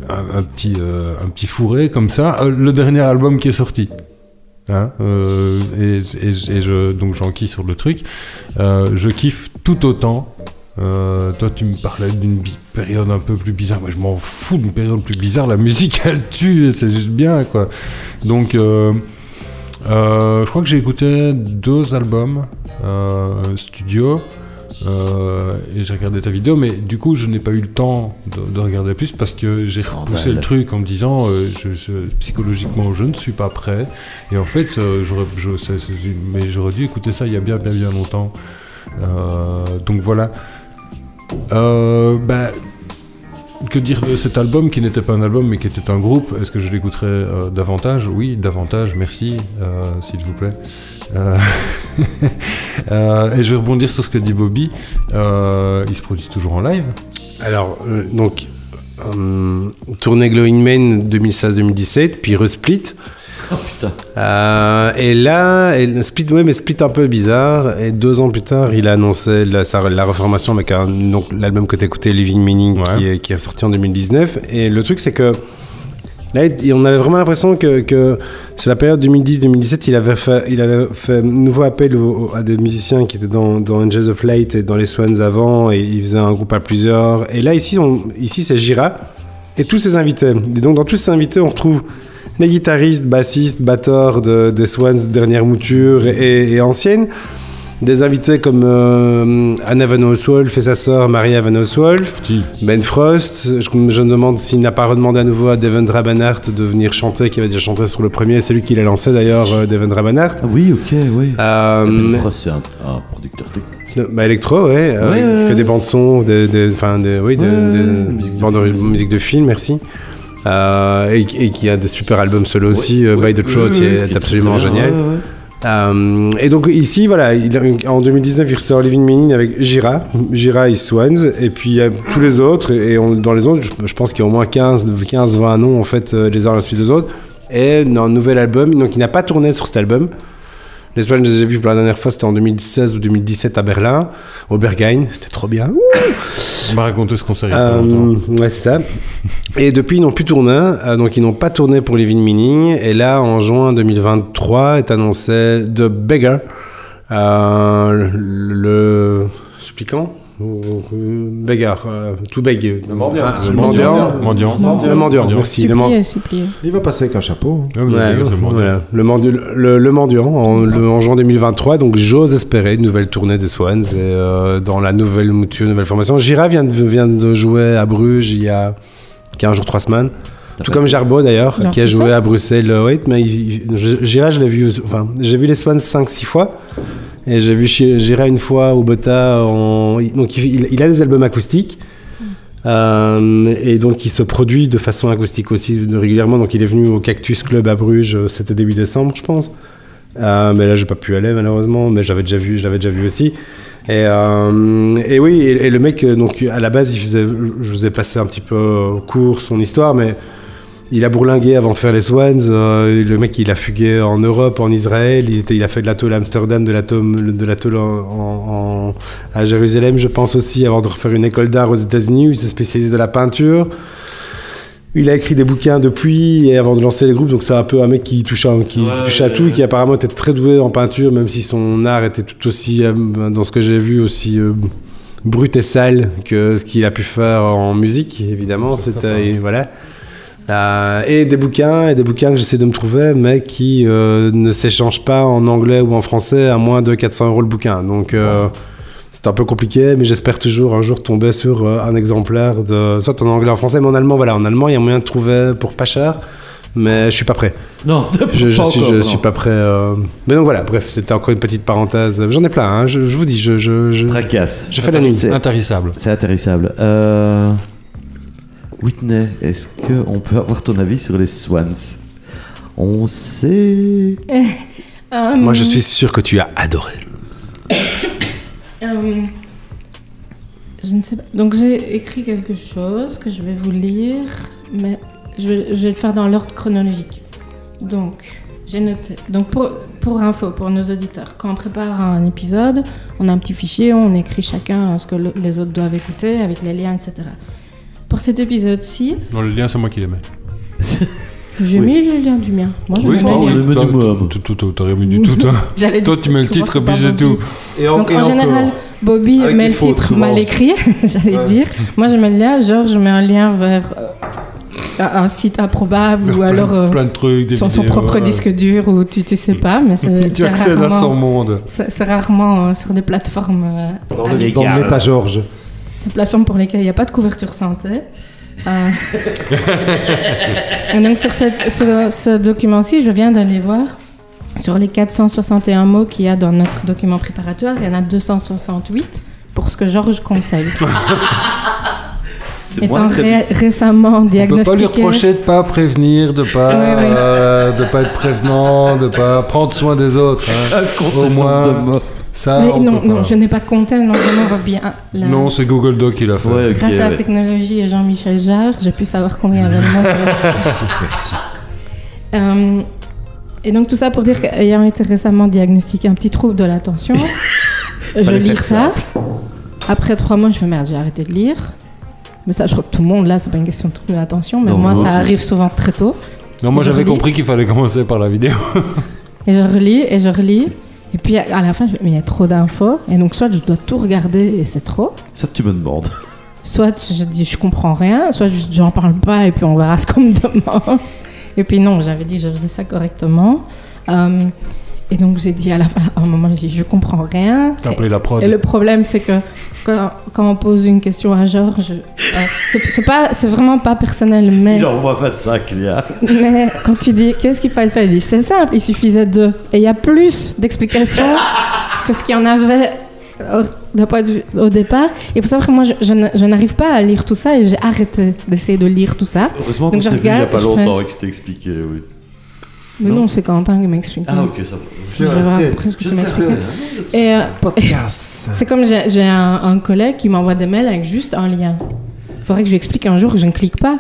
un, petit, euh, un petit fourré comme ça. Le dernier album qui est sorti. Hein, et, je, donc j'enquille sur le truc. Je kiffe tout autant. Euh, toi, tu me parlais d'une période un peu plus bizarre. Moi, je m'en fous d'une période plus bizarre. La musique, elle tue, c'est juste bien, quoi. Donc, euh, euh, je crois que j'ai écouté deux albums studio. et j'ai regardé ta vidéo, mais du coup, je n'ai pas eu le temps de, de regarder plus parce que j'ai repoussé le truc en me disant je, je- psychologiquement, je ne suis pas prêt. Et en fait, j'aurais, je- c'est- c'est- mais j'aurais dû écouter ça il y a bien, bien, bien longtemps. Donc voilà. Euh, bah, que dire de cet album qui n'était pas un album mais qui était un groupe? Est-ce que je l'écouterais euh, davantage? Oui, davantage, merci, euh, s'il vous plaît. Euh, et je vais rebondir sur ce que dit Bobby. Euh, il se produit toujours en live. Alors, donc, tournée Glowing Main 2016-2017, puis Resplit. Oh putain. Euh, et là, et Split, ouais, mais Split un peu bizarre. Et deux ans plus tard, il a annoncé la, sa- la reformation avec un- donc, l'album que tu écouté, Living Meaning, qui, est, qui est sorti en 2019. Et le truc, c'est que là, on avait vraiment l'impression que, que sur la période 2010-2017, il avait fait, il avait fait nouveau appel au- à des musiciens qui étaient dans, dans Angels of Light et dans les Swans avant, et il faisait un groupe à plusieurs. Et là, ici, on- ici c'est Gira et tous ses invités. Et donc, dans tous ces invités, on retrouve les guitaristes, bassistes, batteurs de, des Swans de dernière mouture et, et anciennes. Des invités comme euh, Anna Van Oswolf et sa sœur Maria Van Oswolf, Ben Frost. Je, je me demande s'il n'a pas redemandé à nouveau à Devon Rabanhart de venir chanter, qui avait déjà chanté sur le premier. C'est lui qui l'a lancé d'ailleurs, euh, Devon Rabanhart. Ah oui, ok, oui. Euh, Ben Frost, c'est un, un producteur technique. bah, électro, ouais. euh, Ouais, il fait des bandes son, des, des, enfin, des, oui, des, Ouais, des ouais, musique de bandes de, film. musique de film, merci. Euh, et, et qui a des super albums solo aussi. euh, ouais, By the Throat ouais, est absolument génial. Euh, et donc ici, voilà, il- en 2019, il ressort Living Meaning avec Gira, Gira et Swans, et puis il y a tous les autres, et on- dans les autres, je, je pense qu'il y a au moins 15, 15 20 noms, en fait, les uns à la suite des autres, et un nouvel album, donc il n'a pas tourné sur cet album. Les Swans, je les ai vus pour la dernière fois, c'était en 2016 ou 2017 à Berlin, au Berghain, c'était trop bien. On m'a raconté ce concert euh, ouais, c'est ça. Et depuis, ils n'ont plus tourné. euh, donc, ils n'ont pas tourné pour Living Meaning. Et là, en juin 2023, est annoncé The Beggar. Euh, le suppliant Ou- ou- Beggar. euh, to beg. Le mendiant. Ah, Le mendiant. mendiant. Mendiant. Le mendiant, merci. Supplier, supplier. Il va passer avec un chapeau. Ouais, le mendiant. voilà. le, mendiant, le, le mendiant en, en juin 2023. Donc j'ose espérer une nouvelle tournée des Swans et, euh, dans la nouvelle mouture, nouvelle formation. Gira vient de, vient de jouer à Bruges il y a 15 jours, 3 semaines. Tout comme Jarbo d'ailleurs, qui a joué à Bruxelles. euh, oui, mais Gira, je l'ai vu, enfin, j'ai vu les Swans 5-6 fois. Et j'ai vu Gira une fois au Bota. Donc il, a des albums acoustiques. Euh, et donc, il se produit de façon acoustique aussi régulièrement. Donc, il est venu au Cactus Club à Bruges, euh, c'était début décembre, je pense. Euh, mais là, j'ai pas pu aller malheureusement, mais j'avais déjà vu, je l'avais déjà vu aussi. Et, et oui, et, le mec, donc à la base, je vous ai passé un petit peu court son histoire, mais il a bourlingué avant de faire les Swans. euh, le mec, il a fugué en Europe, en Israël. Il, était, il a fait de l'atoll à Amsterdam, de l'atoll de en- en- à Jérusalem, je pense aussi, avant de refaire une école d'art aux États-Unis où il s'est spécialisé dans la peinture. Il a écrit des bouquins depuis et avant de lancer les groupes, donc c'est un peu un mec qui touche à, qui Ouais, touche à tout et qui apparemment était très doué en peinture, même si son art était tout aussi, euh, dans ce que j'ai vu, aussi euh, brut et sale que ce qu'il a pu faire en musique, évidemment. C'était voilà. Euh, et des bouquins, et des bouquins que j'essaie de me trouver, mais qui euh, ne s'échangent pas en anglais ou en français à moins de 400 euros le bouquin. Donc euh, c'est un peu compliqué, mais j'espère toujours un jour tomber sur euh, un exemplaire de soit en anglais ou en français, mais en allemand. Voilà, en allemand, il y a moyen de trouver pour pas cher, mais je suis pas prêt. Non, Je, je pas suis, encore, je non. suis pas prêt. euh. Mais donc voilà, bref, c'était encore une petite parenthèse. J'en ai plein, hein, je, je vous dis, je, je, je, Tracasse. je fais la nuit. C'est Intarissable. c'est atterrissable. Euh... Whitney, est-ce qu'on peut avoir ton avis sur les Swans? On sait. Euh, Moi, je suis sûr que tu as adoré. euh, je ne sais pas. Donc j'ai écrit quelque chose que je vais vous lire, mais je vais, je vais le faire dans l'ordre chronologique. Donc, j'ai noté. Donc pour, pour info, pour nos auditeurs, quand on prépare un épisode, on a un petit fichier, on écrit chacun ce que le- les autres doivent écouter avec les liens, etc. Pour cet épisode-ci, Non, le lien, c'est moi qui les mets. j'ai Oui. mis le lien du mien. Moi, je Oui, mets toi, le menu toi, t'aurais mis du tout, toi. J'allais Toi, tu mets le titre et puis c'est tout. Donc en général, Bobby met le titre mal écrit, j'allais dire. Moi je mets le lien, genre je mets un lien vers euh, un site improbable ou alors euh, plein de trucs, des son, propre disque dur ou tu, tu sais pas, mais Tu accèdes à son monde. c'est- rarement euh, sur des plateformes, Dans le, méta Georges. Ces plateformes pour lesquelles il n'y a pas de couverture santé. Euh, Et donc sur, cette- sur ce document-ci, je viens d'aller voir. Sur les 461 mots qu'il y a dans notre document préparatoire, il y en a 268 pour ce que Georges conseille. Étant ré- récemment On peut pas lui diagnostiqué. reprocher de pas prévenir, de pas, euh, de pas être prévenant, de pas prendre soin des autres. hein. Au moins, de mots. Ça, Mais on non, je n'ai pas compté le nombre bien. La- Non, c'est Google Doc qui l'a fait. Ouais. Grâce à la technologie et Jean-Michel Jarre, j'ai pu savoir combien il y avait de mots. Merci, merci. Euh, et donc tout ça pour dire qu'ayant été récemment diagnostiqué un petit trouble de l'attention, je lis ça. Après trois mois, je fais merde, j'ai arrêté de lire. Mais ça, je crois que tout le monde là, c'est pas une question de trouble de l'attention, mais Non, moi, ça aussi. arrive souvent très tôt. Non, moi j'avais compris qu'il fallait commencer par la vidéo. Et je relis et je relis. Et puis à la fin, je me dis, mais il y a trop d'infos. Et donc, soit je dois tout regarder et c'est trop. Soit tu me demandes. Soit je dis je comprends rien, soit je- j'en parle pas et puis on verra ce qu'on me demande. Et puis non, j'avais dit je faisais ça correctement. Euh, et donc j'ai dit à, la fin, à un moment, j'ai dit je comprends rien. T'as appelé la prod. Et le problème, c'est que quand, quand on pose une question à Georges, euh, c'est c'est pas, c'est vraiment pas personnel, mais, Il envoie 25 liens. mais quand tu dis qu'est-ce qu'il fallait faire, il dit c'est simple, il suffisait de. Et il y a plus d'explications que ce qu'il y en avait au, au départ. Il faut savoir que moi, je, n'arrive pas à lire tout ça et j'ai arrêté d'essayer de lire tout ça. Heureusement qu'on s'est vu il y a pas longtemps et que c'était expliqué, oui. Mais Non. non, c'est Quentin qui m'explique. Ah, ok, ça va. Je vais voir après ce que Je tu ne sais m'expliques. Et euh, Podcast. c'est comme j'ai j'ai un, un collègue qui m'envoie des mails avec juste un lien. Il faudrait que je lui explique un jour que je ne clique pas.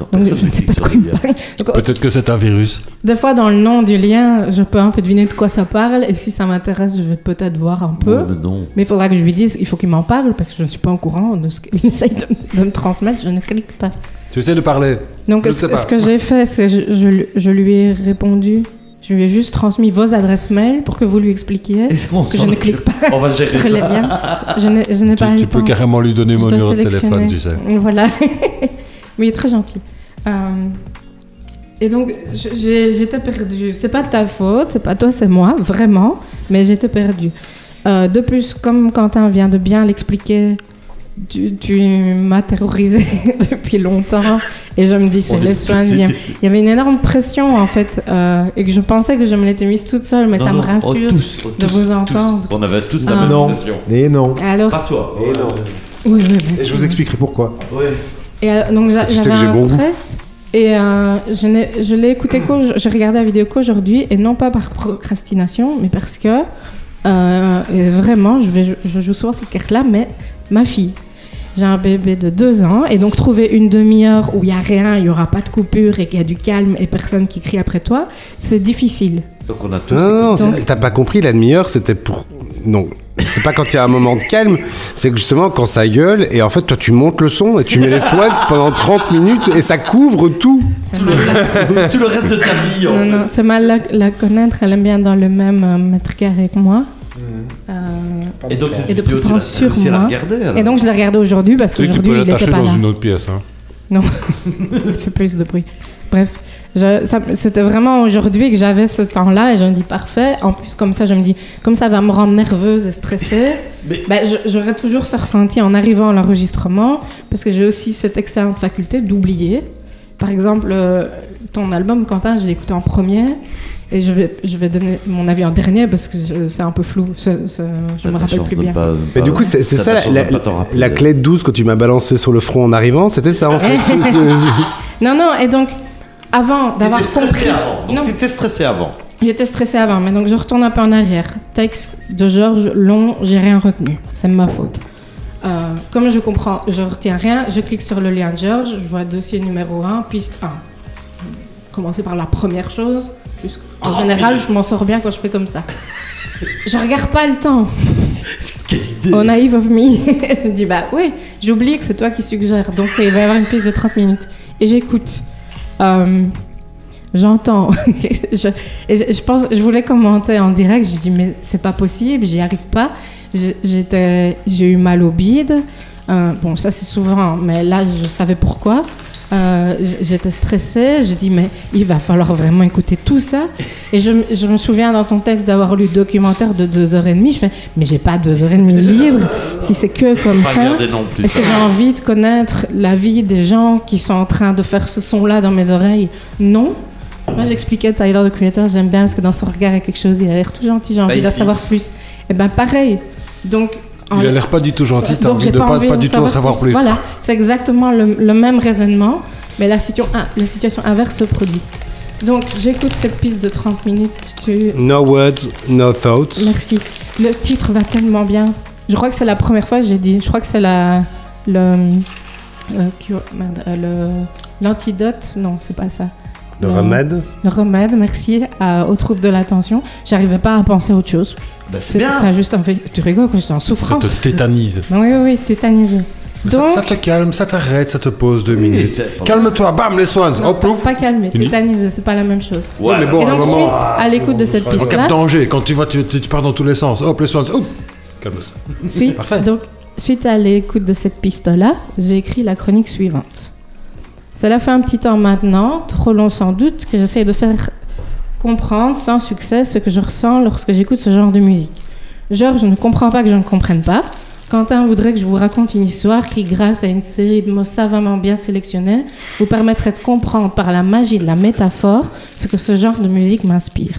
Non, Donc personne je ne sais pas de quoi il me parle. Peut-être que c'est un virus. Des fois, dans le nom du lien, je peux un peu deviner de quoi ça parle. Et si ça m'intéresse, je vais peut-être voir un peu. Mais non. Mais il faudra que je lui dise, il faut qu'il m'en parle parce que je ne suis pas au courant de ce qu'il essaye de, de me transmettre. Je ne clique pas. Tu essaies de parler. Donc, Je ce, sais pas. ce que j'ai fait, c'est je, je, lui- je lui ai répondu. Je lui ai juste transmis vos adresses mail pour que vous lui on que je ne clique pas On va gérer sur les ça. liens. Je n'ai Tu, pas tu le peux carrément lui donner Je mon numéro de téléphone, tu sais. Voilà. Mais il est très gentil. Euh, et donc, j'étais perdue. C'est pas ta faute, c'est pas toi, c'est moi, vraiment. Mais j'étais perdue. Euh, de plus, comme Quentin vient de bien l'expliquer, tu, tu m'as terrorisée depuis longtemps. Et je me dis, c'est est les soins. Il y avait une énorme pression, en fait. euh, et que je pensais que je me l'étais mise toute seule, mais Non, ça me oh, rassure. tous, oh, de tous, vous tous. entendre. On avait tous la Ah. même Non. impression. Et non. Alors, Pas toi. Et non. Oui, oui, oui. Et je vous expliquerai pourquoi. Et euh, donc j'a- Tu sais j'avais que j'ai un bon goût. stress. Et euh, je, n'ai- je l'ai écouté qu'au- j'ai regardé la vidéo qu'aujourd'hui, et non pas par procrastination, mais parce que euh, et vraiment, je, vais, je joue souvent cette carte-là, mais ma fille, j'ai un bébé de deux ans, et donc trouver une demi-heure où il n'y a rien, il n'y aura pas de coupure, et qu'il y a du calme, et personne qui crie après toi, c'est difficile. Donc on a tous. Non, non, non, Donc- c'est- t'as pas compris, la demi-heure, c'était pour. Non, c'est pas quand il y a un moment de calme, c'est que justement quand ça gueule, et en fait, toi, tu montes le son et tu mets les swans pendant 30 minutes et ça couvre tout. C'est mal la- tout le reste de ta vie. en non, fait. non, c'est mal la, la connaître, elle aime bien dans le même euh, mètre carré que moi. Euh, Et donc Et de vidéo, préférence sur moi. regarder Et donc je l'ai regardé aujourd'hui parce qu'aujourd'hui il était l'attacher pas dans là. une autre pièce. Hein. Il fait plus de bruit. Bref, c'était vraiment aujourd'hui que j'avais ce temps-là et je me dis parfait. En plus comme ça je me dis comme ça va me rendre nerveuse et stressée. Mais- Ben, je- j'aurais toujours ce ressenti en arrivant à l'enregistrement parce que j'ai aussi cette excellente faculté d'oublier. Par exemple, euh, ton album Quentin, je l'ai écouté en premier. Et je vais, je vais donner mon avis en dernier parce que je- c'est un peu flou. c'est- c'est- je me rappelle plus bien. Mais du coup, c'est c'est ça la, la- la clé de 12 que tu m'as balancé sur le front en arrivant, c'était ça en fait. Non, non, et donc, avant d'avoir compris. avant. Non. Donc tu étais stressé avant. J'étais stressée avant, mais donc je retourne un peu en arrière. Texte de Georges long, j'ai rien retenu. C'est ma faute. Euh, comme je comprends, je retiens rien, je clique sur le lien de Georges, je vois dossier numéro 1, piste 1. Commencer par la première chose. En général, je m'en sors bien quand je fais comme ça. Je regarde pas le temps. Quelle idée Au naïve of me. je me dis, bah oui, j'ai oublié que c'est toi qui suggère, donc il va y avoir une piste de 30 minutes. Et j'écoute. Euh, J'entends. je, pense, je voulais commenter en direct, je dis, mais c'est pas possible, j'y arrive pas. J'ai eu mal au bide. Euh, bon, ça c'est souvent, mais là je savais pourquoi. Euh, J'étais stressée, je dis mais il va falloir vraiment écouter tout ça. Et je, me souviens dans ton texte d'avoir lu le documentaire de deux heures et demie. Je fais mais j'ai pas deux heures et demie libre si c'est que comme Pas ça. regarder non plus. Est-ce que j'ai envie de connaître la vie des gens qui sont en train de faire ce son-là dans mes oreilles? Non. Moi, j'expliquais Tyler, the Creator, j'aime bien parce que dans son regard, il y a quelque chose, il a l'air tout gentil, j'ai envie d'en savoir plus. Et ben pareil. Donc, Il a l'air pas du tout gentil, t'as envie de pas, envie pas du tout en savoir plus. Voilà, c'est exactement le, le même raisonnement, mais la, situation, ah, la situation inverse se produit. Donc, j'écoute cette piste de 30 minutes. Tu... No words, no thoughts. Merci. Le titre va tellement bien. Je crois que c'est la première fois que j'ai dit. Je crois que c'est la. Le. euh, cure- merde, euh, L'antidote. Non, c'est pas ça. Le remède. Le remède, merci, à- aux troubles de l'attention. J'arrivais pas à penser à autre chose. Bah, c'est bien. ça juste en fait. Tu rigoles quand j'étais en Ça souffrance. te tétanise. Oui, oui, oui, ça, Donc, ça te calme, ça t'arrête, ça te pose deux minutes. t'es- Calme-toi, bam, les swans. non, Hop, pas, pas Fini. tétanisé, c'est pas la même chose. Ouais, mais bon, Et donc, moment. suite à l'écoute de cette En cas piste-là, de danger, quand tu vois, tu, tu, tu pars dans tous les sens. Hop, les swans. Hop. Calme. Suite, Parfait. Donc, suite à l'écoute de cette piste-là, j'ai écrit la chronique suivante. Cela fait un petit temps maintenant, trop long sans doute, que j'essaie de faire comprendre sans succès ce que je ressens lorsque j'écoute ce genre de musique. Georges ne comprend pas que je ne comprenne pas. Quentin voudrait que je vous raconte une histoire qui, grâce à une série de mots savamment bien sélectionnés, vous permettrait de comprendre par la magie de la métaphore ce que ce genre de musique m'inspire.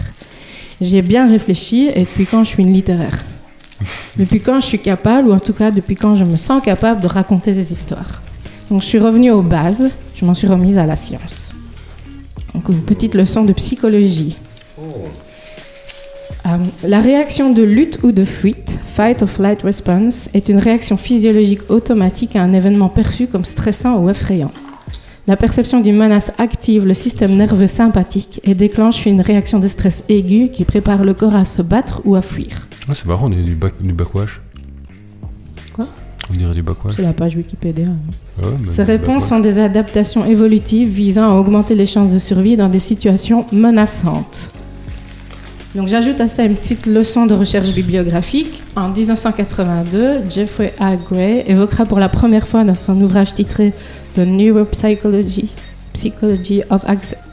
J'y ai bien réfléchi et depuis quand je suis une littéraire? Depuis quand je suis capable, ou en tout cas depuis quand je me sens capable de raconter des histoires? Donc je suis revenue aux bases, je m'en suis remise à la science. Donc une petite leçon de psychologie. Euh, la réaction de lutte ou de fuite, fight or flight response, est une réaction physiologique automatique à un événement perçu comme stressant ou effrayant. La perception d'une menace active le système nerveux sympathique et déclenche une réaction de stress aiguë qui prépare le corps à se battre ou à fuir. Ah, c'est marrant, on est du, back, du backwash. On dirait du backwash. C'est la page Wikipédia. Ouais, Ces réponses sont des adaptations évolutives visant à augmenter les chances de survie dans des situations menaçantes. Donc j'ajoute à ça une petite leçon de recherche bibliographique. En 1982, Jeffrey A. Gray évoquera pour la première fois dans son ouvrage titré The Neuropsychology Psychology of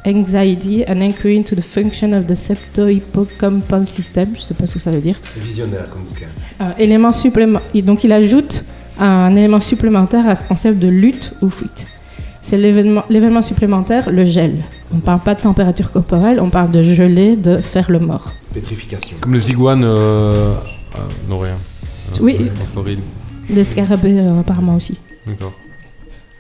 Anxiety, an inquiry into the function of the septo-hippocampal system. Je ne sais pas ce que ça veut dire. C'est visionnaire comme bouquin. Euh, élément supplément- et donc il ajoute un élément supplémentaire à ce concept de lutte ou fuite. C'est l'événement supplémentaire, le gel. On ne parle pas de température corporelle, on parle de geler, de faire le mort. Pétrification. Comme les iguanes. Euh... euh, non, rien. Euh, Oui. Des scarabées euh, apparemment aussi. D'accord.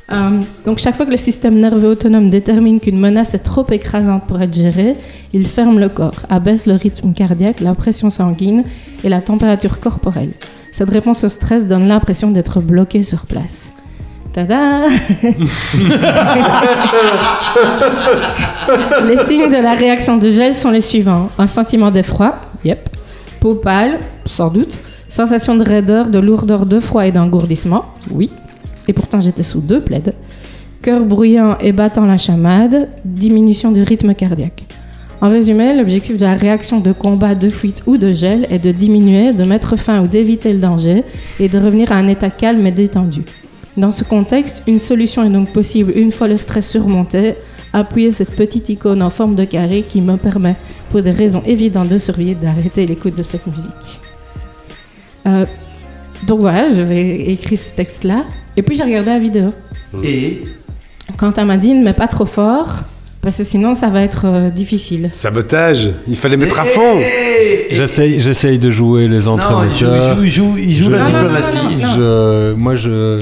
Euh, donc chaque fois que le système nerveux autonome détermine qu'une menace est trop écrasante pour être gérée, il ferme le corps, abaisse le rythme cardiaque, la pression sanguine et la température corporelle. Cette réponse au stress donne l'impression d'être bloqué sur place. Tada Les signes de la réaction de gel sont les suivants. Un sentiment d'effroi, yep. Peau pâle, sans doute. Sensation de raideur, de lourdeur, de froid et d'engourdissement, oui. Et pourtant j'étais sous deux plaides. Cœur bruyant et battant la chamade, diminution du rythme cardiaque. En résumé, l'objectif de la réaction de combat, de fuite ou de gel est de diminuer, de mettre fin ou d'éviter le danger et de revenir à un état calme et détendu. Dans ce contexte, une solution est donc possible une fois le stress surmonté. Appuyer cette petite icône en forme de carré qui me permet, pour des raisons évidentes de survie, d'arrêter l'écoute de cette musique. Euh, donc voilà, j'avais écrit ce texte-là. Et puis j'ai regardé la vidéo. Et Quand elle m'a dit ne mets pas trop fort, parce que sinon ça va être euh, difficile. Sabotage, il fallait mettre à fond. J'essaye, j'essaye de jouer les Non, il joue, entremetteurs. il joue, il joue, il joue Je- la Non, non, non, diplomatie. non, non. Je, moi, je,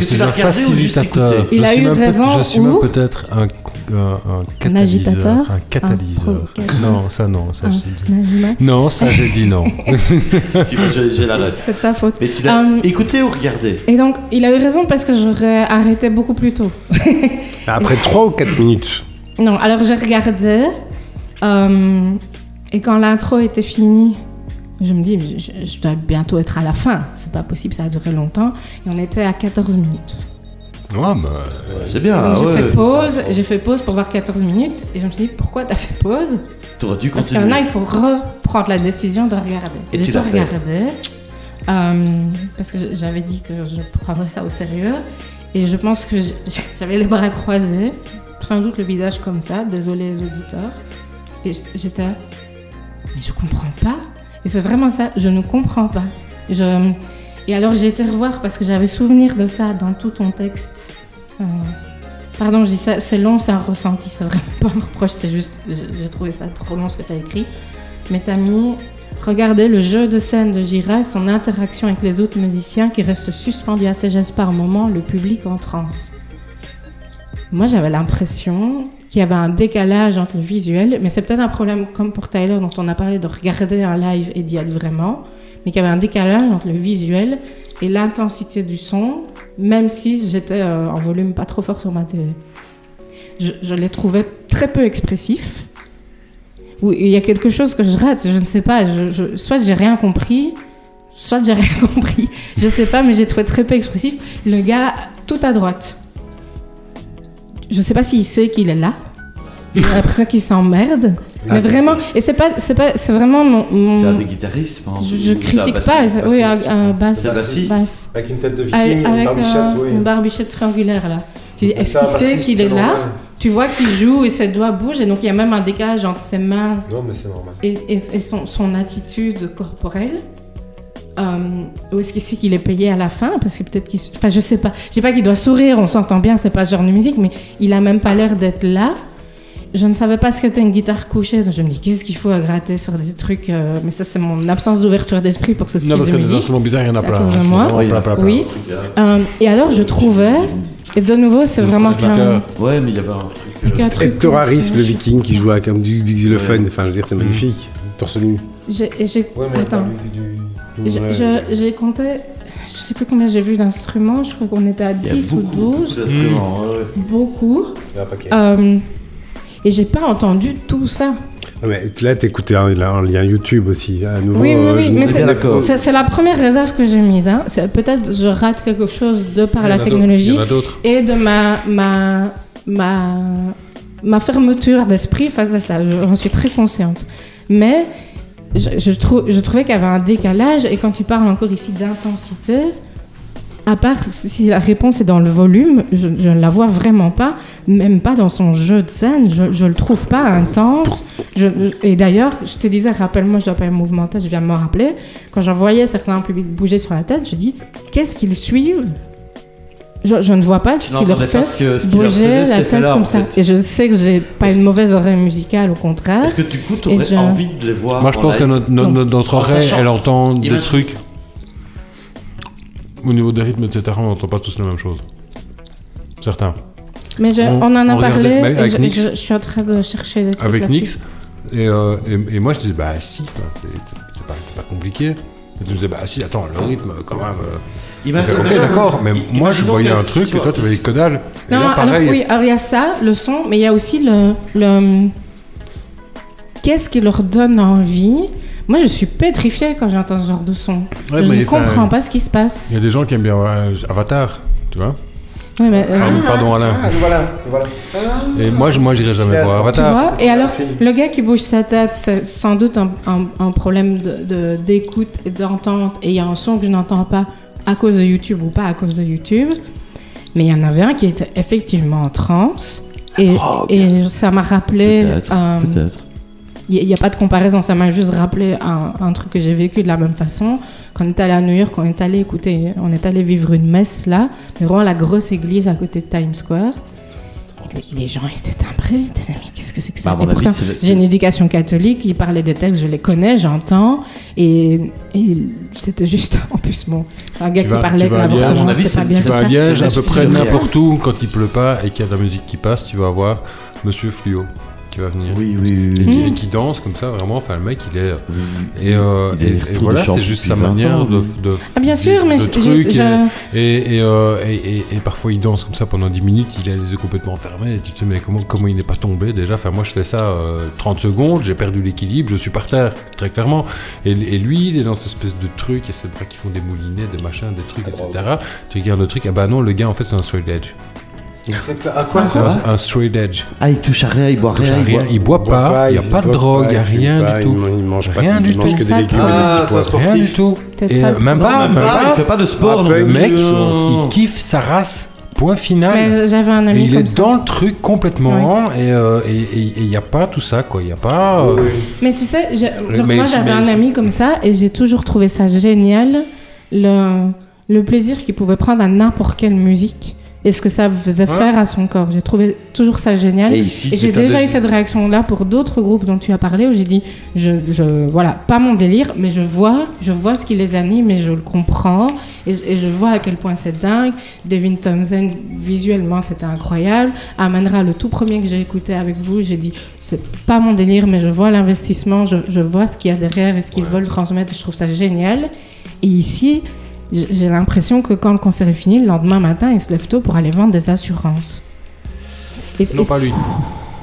suis un facilitateur. Il Je a eu raison Je suis ou- peut-être un, un, un catalyseur. agitateur Un catalyseur. non, ça non, ça j'ai Non, ça j'ai dit non. Si, moi, j'ai j'ai la ref. C'est ta faute. Mais tu l'as Euh, écouté ou regardé? Et donc, il a eu raison parce que j'aurais arrêté beaucoup plus tôt. Après 3 ou 4 minutes. Non, alors j'ai regardé. euh, et quand l'intro était finie, je me dis, je, je dois bientôt être à la fin. C'est pas possible, ça a duré longtemps. Et on était à 14 minutes. Ouais, bah, C'est bien, donc j'ai ouais. fait pause, j'ai fait pause pour voir 14 minutes. Et je me suis dit, pourquoi t'as fait pause? T'aurais dû Parce que continuer. maintenant, il faut reprendre la décision de regarder. Et J'ai tu tout l'as fait. regardé. euh, parce que j'avais dit que je prendrais ça au sérieux. Et je pense que j'avais les bras croisés, sans doute le visage comme ça, désolé les auditeurs. Et j'étais, mais je comprends pas. Et c'est vraiment ça, je ne comprends pas. Et alors j'ai été revoir parce que j'avais souvenir de ça dans tout ton texte. Euh, pardon, je dis ça, c'est long, c'est un ressenti, c'est vraiment pas un reproche, c'est juste, j'ai trouvé ça trop long ce que tu as écrit. Mais t'as mis, regardez le jeu de scène de Gira, son interaction avec les autres musiciens qui restent suspendus à ses gestes par moment, le public en transe. Moi j'avais l'impression qu'il y avait un décalage entre le visuel, mais c'est peut-être un problème comme pour Tyler dont on a parlé de regarder un live et d'y être vraiment, mais qu'il y avait un décalage entre le visuel et l'intensité du son, même si j'étais euh, en volume pas trop fort sur ma télé. Je, je les trouvais très peu expressifs. Ou il y a quelque chose que je rate, je ne sais pas. Soit j'ai rien compris, soit j'ai rien compris. Je sais pas, mais j'ai trouvé très peu expressif. Le gars, tout à droite. Je sais pas s'il sait qu'il est là. J'ai l'impression qu'il s'emmerde. Mais vraiment, et c'est pas, c'est pas, c'est vraiment mon. mon- C'est un des guitaristes, je pense. je, critique pas. bassiste, Oui, un, bassiste. un bassiste. Avec une tête de Avec, viking, avec une barbichette, un- oui. une barbichette triangulaire là. Tu dis, est-ce qu'il sait qu'il est là? normal. Tu vois qu'il joue et ses doigts bougent et donc il y a même un décalage entre ses mains Non, mais c'est normal. et, et- et son, son attitude corporelle. Euh, ou est-ce qu'il sait qu'il est payé à la fin? Parce que peut-être qu'il. Enfin, je sais pas. Je sais pas qu'il doit sourire, on s'entend bien, c'est pas ce genre de musique, mais il a même pas l'air d'être là. Je ne savais pas ce qu'était une guitare couchée, donc je me dis qu'est-ce qu'il faut à gratter sur des trucs. euh, mais ça, c'est mon absence d'ouverture d'esprit pour ce style non, parce de que des musique. instruments bizarres, il y en a C'est plein. hein. moi. Vraiment plein, plein, plein. Oui. Euh, et alors, je trouvais. Et de nouveau, c'est vraiment qu'un. Ouais, mais il y avait un truc. euh, truc Harris, comme le viking qui joue avec un- du, du xylophone. Enfin, je veux dire, c'est magnifique. Torse nu. J'ai- et Ouais, mais Attends. du- du- J'ai- Ouais. je- J'ai compté, je sais plus combien j'ai vu d'instruments, je crois qu'on était à Il y a 10 ou beaucoup, 12, beaucoup d'instruments, ouais, ouais. beaucoup. Il y a un paquet. Euh, et j'ai pas entendu tout ça. Ah, mais là, t'écoutais un, un lien YouTube aussi. À nouveau, Oui, oui, euh, oui, je- mais c'est la première réserve que j'ai mise. Hein. Peut-être je rate quelque chose de par Il y en la technologie Il y en a d'autres. et de ma, ma, ma, ma fermeture d'esprit face à ça. J'en suis très consciente. Mais je, je, trou- je trouvais qu'il y avait un décalage et quand tu parles encore ici d'intensité, à part si la réponse est dans le volume, je, ne la vois vraiment pas, même pas dans son jeu de scène, je, je le trouve pas intense. Et d'ailleurs, je te disais, rappelle-moi, je dois pas être mouvementé, je viens de me rappeler, quand j'en voyais certains publics bouger sur la tête, je dis, qu'est-ce qu'ils suivent? Je, je ne vois pas ce Tu qui leur fait que- qui bouger la tête comme ça. fait. Et je sais que j'ai pas une mauvaise oreille musicale, au contraire. Est-ce que du coup, tu aurais je- envie de les voir Moi, je en pense que notre, oreille, elle entend des Imagine- trucs. au niveau des rythmes, etc., on n'entend pas tous la même chose. Certains. Mais je- On- on, en a on parlé mais et avec je, Nix. je- je suis en train de chercher des trucs avec. Nix. Et, euh, et, et moi, je disais, bah si, pas, c'est pas compliqué. Et tu me disais, bah si, attends, le rythme, quand même. euh, Il ok, d'accord, mais moi, je voyais un truc, et toi, tu voyais que dalle. Non, là, alors pareil. oui, alors il y a ça, le son, mais il y a aussi le, le- qu'est-ce qui leur donne envie? Moi, je suis pétrifiée quand j'entends ce genre de son. Ouais, je ne comprends pas ce qui se passe. Il y a des gens qui aiment bien euh, Avatar, tu vois. Oui, mais, euh, Pardon, pardon, Alain. Ah, voilà, voilà. Et moi, je moi, j'irai jamais voir tu Avatar. vois Et alors, le gars qui bouge sa tête, c'est sans doute un, un- un problème de- de- d'écoute et d'entente. Et il y a un son que je n'entends pas à cause de YouTube ou pas à cause de YouTube. Mais il y en avait un qui était effectivement en transe. Et, et ça m'a rappelé. Peut-être, euh. Il n'y a, pas de comparaison, ça m'a juste rappelé un, un truc que j'ai vécu de la même façon. Quand on est allé à New York, on est allé écouter, on est allé vivre une messe là, mais vraiment la grosse église à côté de Times Square. Les, les gens étaient timbrés, étaient mais qu'est-ce que c'est que ça Bah, pourtant, j'ai une éducation catholique, ils parlaient des textes, je les connais, j'entends, et, et c'était juste, en plus, bon, un gars Tu qui vas- parlait que l'avortement c'était pas bien Tu vas à Liège, à peu près n'importe où, quand il pleut pas et qu'il y a de la musique qui passe, tu vas voir Monsieur Fluo qui va venir. Oui, oui, oui. Et, oui. qui, et qui danse comme ça, vraiment. Enfin, le mec, il est. Oui. Et, euh, Il et- voilà, c'est juste sa 20 manière ans, de. Ah, bien sûr, de- mais de je- trucs, je- Et, et, euh, et, et- et parfois, il danse comme ça pendant 10 minutes, il a les yeux complètement fermés. Et tu te dis, mais comment, comment il n'est pas tombé déjà Enfin, moi, je fais ça euh, 30 secondes, j'ai perdu l'équilibre, je suis par terre, très clairement. Et, et lui, il est dans cette espèce de truc, et ses bras qui font des moulinets, des machins, des trucs, etc. Tu regardes le truc, ah bah non, le gars, en fait, c'est un straight edge. À quoi C'est un, un straight edge. Ah, il touche à rien, il boit Il rien. à rien, il boit pas, il n'y a pas de drogue, il n'y a rien du tout. Il mange pas, Rien il du mange tout. que des Ça, légumes et des ça, petits pois. Rien du tout. Et ça. euh, même Non, pas, même pas, il fait pas de sport. Ah, Le mec, Euh, il kiffe sa race. Point final. Mais j'avais un Et ami il comme est ça. dans le truc complètement et euh, et- et- et il n'y a pas tout ça quoi. Il n'y a pas. euh, Mais tu sais, j'ai- donc mais- moi j'avais un ami comme ça et j'ai toujours trouvé ça génial, le, le plaisir qu'il pouvait prendre à n'importe quelle musique et ce que ça faisait faire à son corps. J'ai trouvé toujours ça génial. Et Et, ici, j'ai t'as déjà eu cette réaction-là pour d'autres groupes dont tu as parlé où j'ai dit, je, je, voilà, pas mon délire, mais je vois, je vois ce qui les anime et je le comprends et, je- et je vois à quel point c'est dingue. Devin Townsend, visuellement, c'était incroyable. Amanra, le tout premier que j'ai écouté avec vous, j'ai dit, c'est pas mon délire, mais je vois l'investissement, je, je vois ce qu'il y a derrière et ce qu'ils veulent transmettre. Je trouve ça génial. Et ici, j'ai l'impression que quand le concert est fini, le lendemain matin, ils se lèvent tôt pour aller vendre des assurances. Et- Non et- pas lui.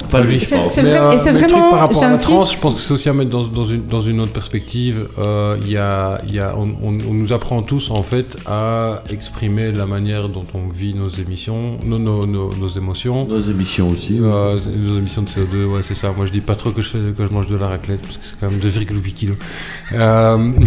Pas lui, je C'est- pense. Mais, vrai- euh, et c'est vraiment, par rapport à la trance, je pense que c'est aussi à mettre dans, dans une, dans une autre perspective. Euh, Il y a, il y a, on, on- on nous apprend tous en fait à exprimer la manière dont on vit nos émissions, nos, nos, nos, nos émotions. Nos émissions aussi. Euh, nos émissions de CO2, ouais, c'est ça. Moi, je dis pas trop que je, fais- que je mange de la raclette parce que c'est quand même 2,8 kilos. Euh,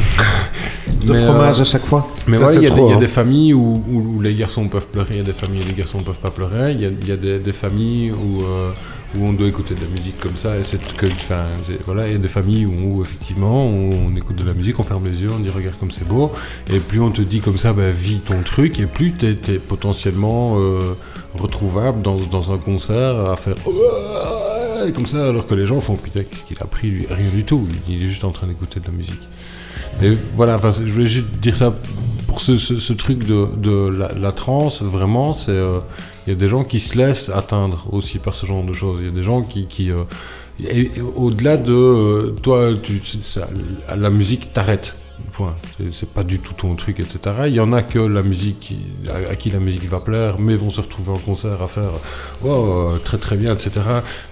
De mais, fromage euh, à chaque fois. mais ouais, il y a, des, y a hein. des familles où, où- où les garçons peuvent pleurer, il y a des familles où les garçons ne peuvent pas pleurer, il y a, il y a des, des familles où, euh, où on doit écouter de la musique comme ça, et c'est que, enfin, voilà, il y a des familles où, effectivement on, on écoute de la musique, on ferme les yeux, on dit regarde comme c'est beau, et plus on te dit comme ça, bah, vis ton truc, et plus tu es, potentiellement euh, retrouvable dans, dans un concert à faire comme ça, alors que les gens font putain, qu'est-ce qu'il a pris lui? Rien du tout, il est juste en train d'écouter de la musique. Et voilà, enfin, je voulais juste dire ça ce, truc de, la, la transe, vraiment, c'est. euh, Il y a des gens qui se laissent atteindre aussi par ce genre de choses. Il y a des gens qui. euh, au-delà de. euh, toi, tu, la musique t'arrête. Point. C'est- pas du tout ton truc, etc. Il y en a que la musique, à, à qui la musique va plaire, mais vont se retrouver en concert à faire oh, euh, très très bien, etc.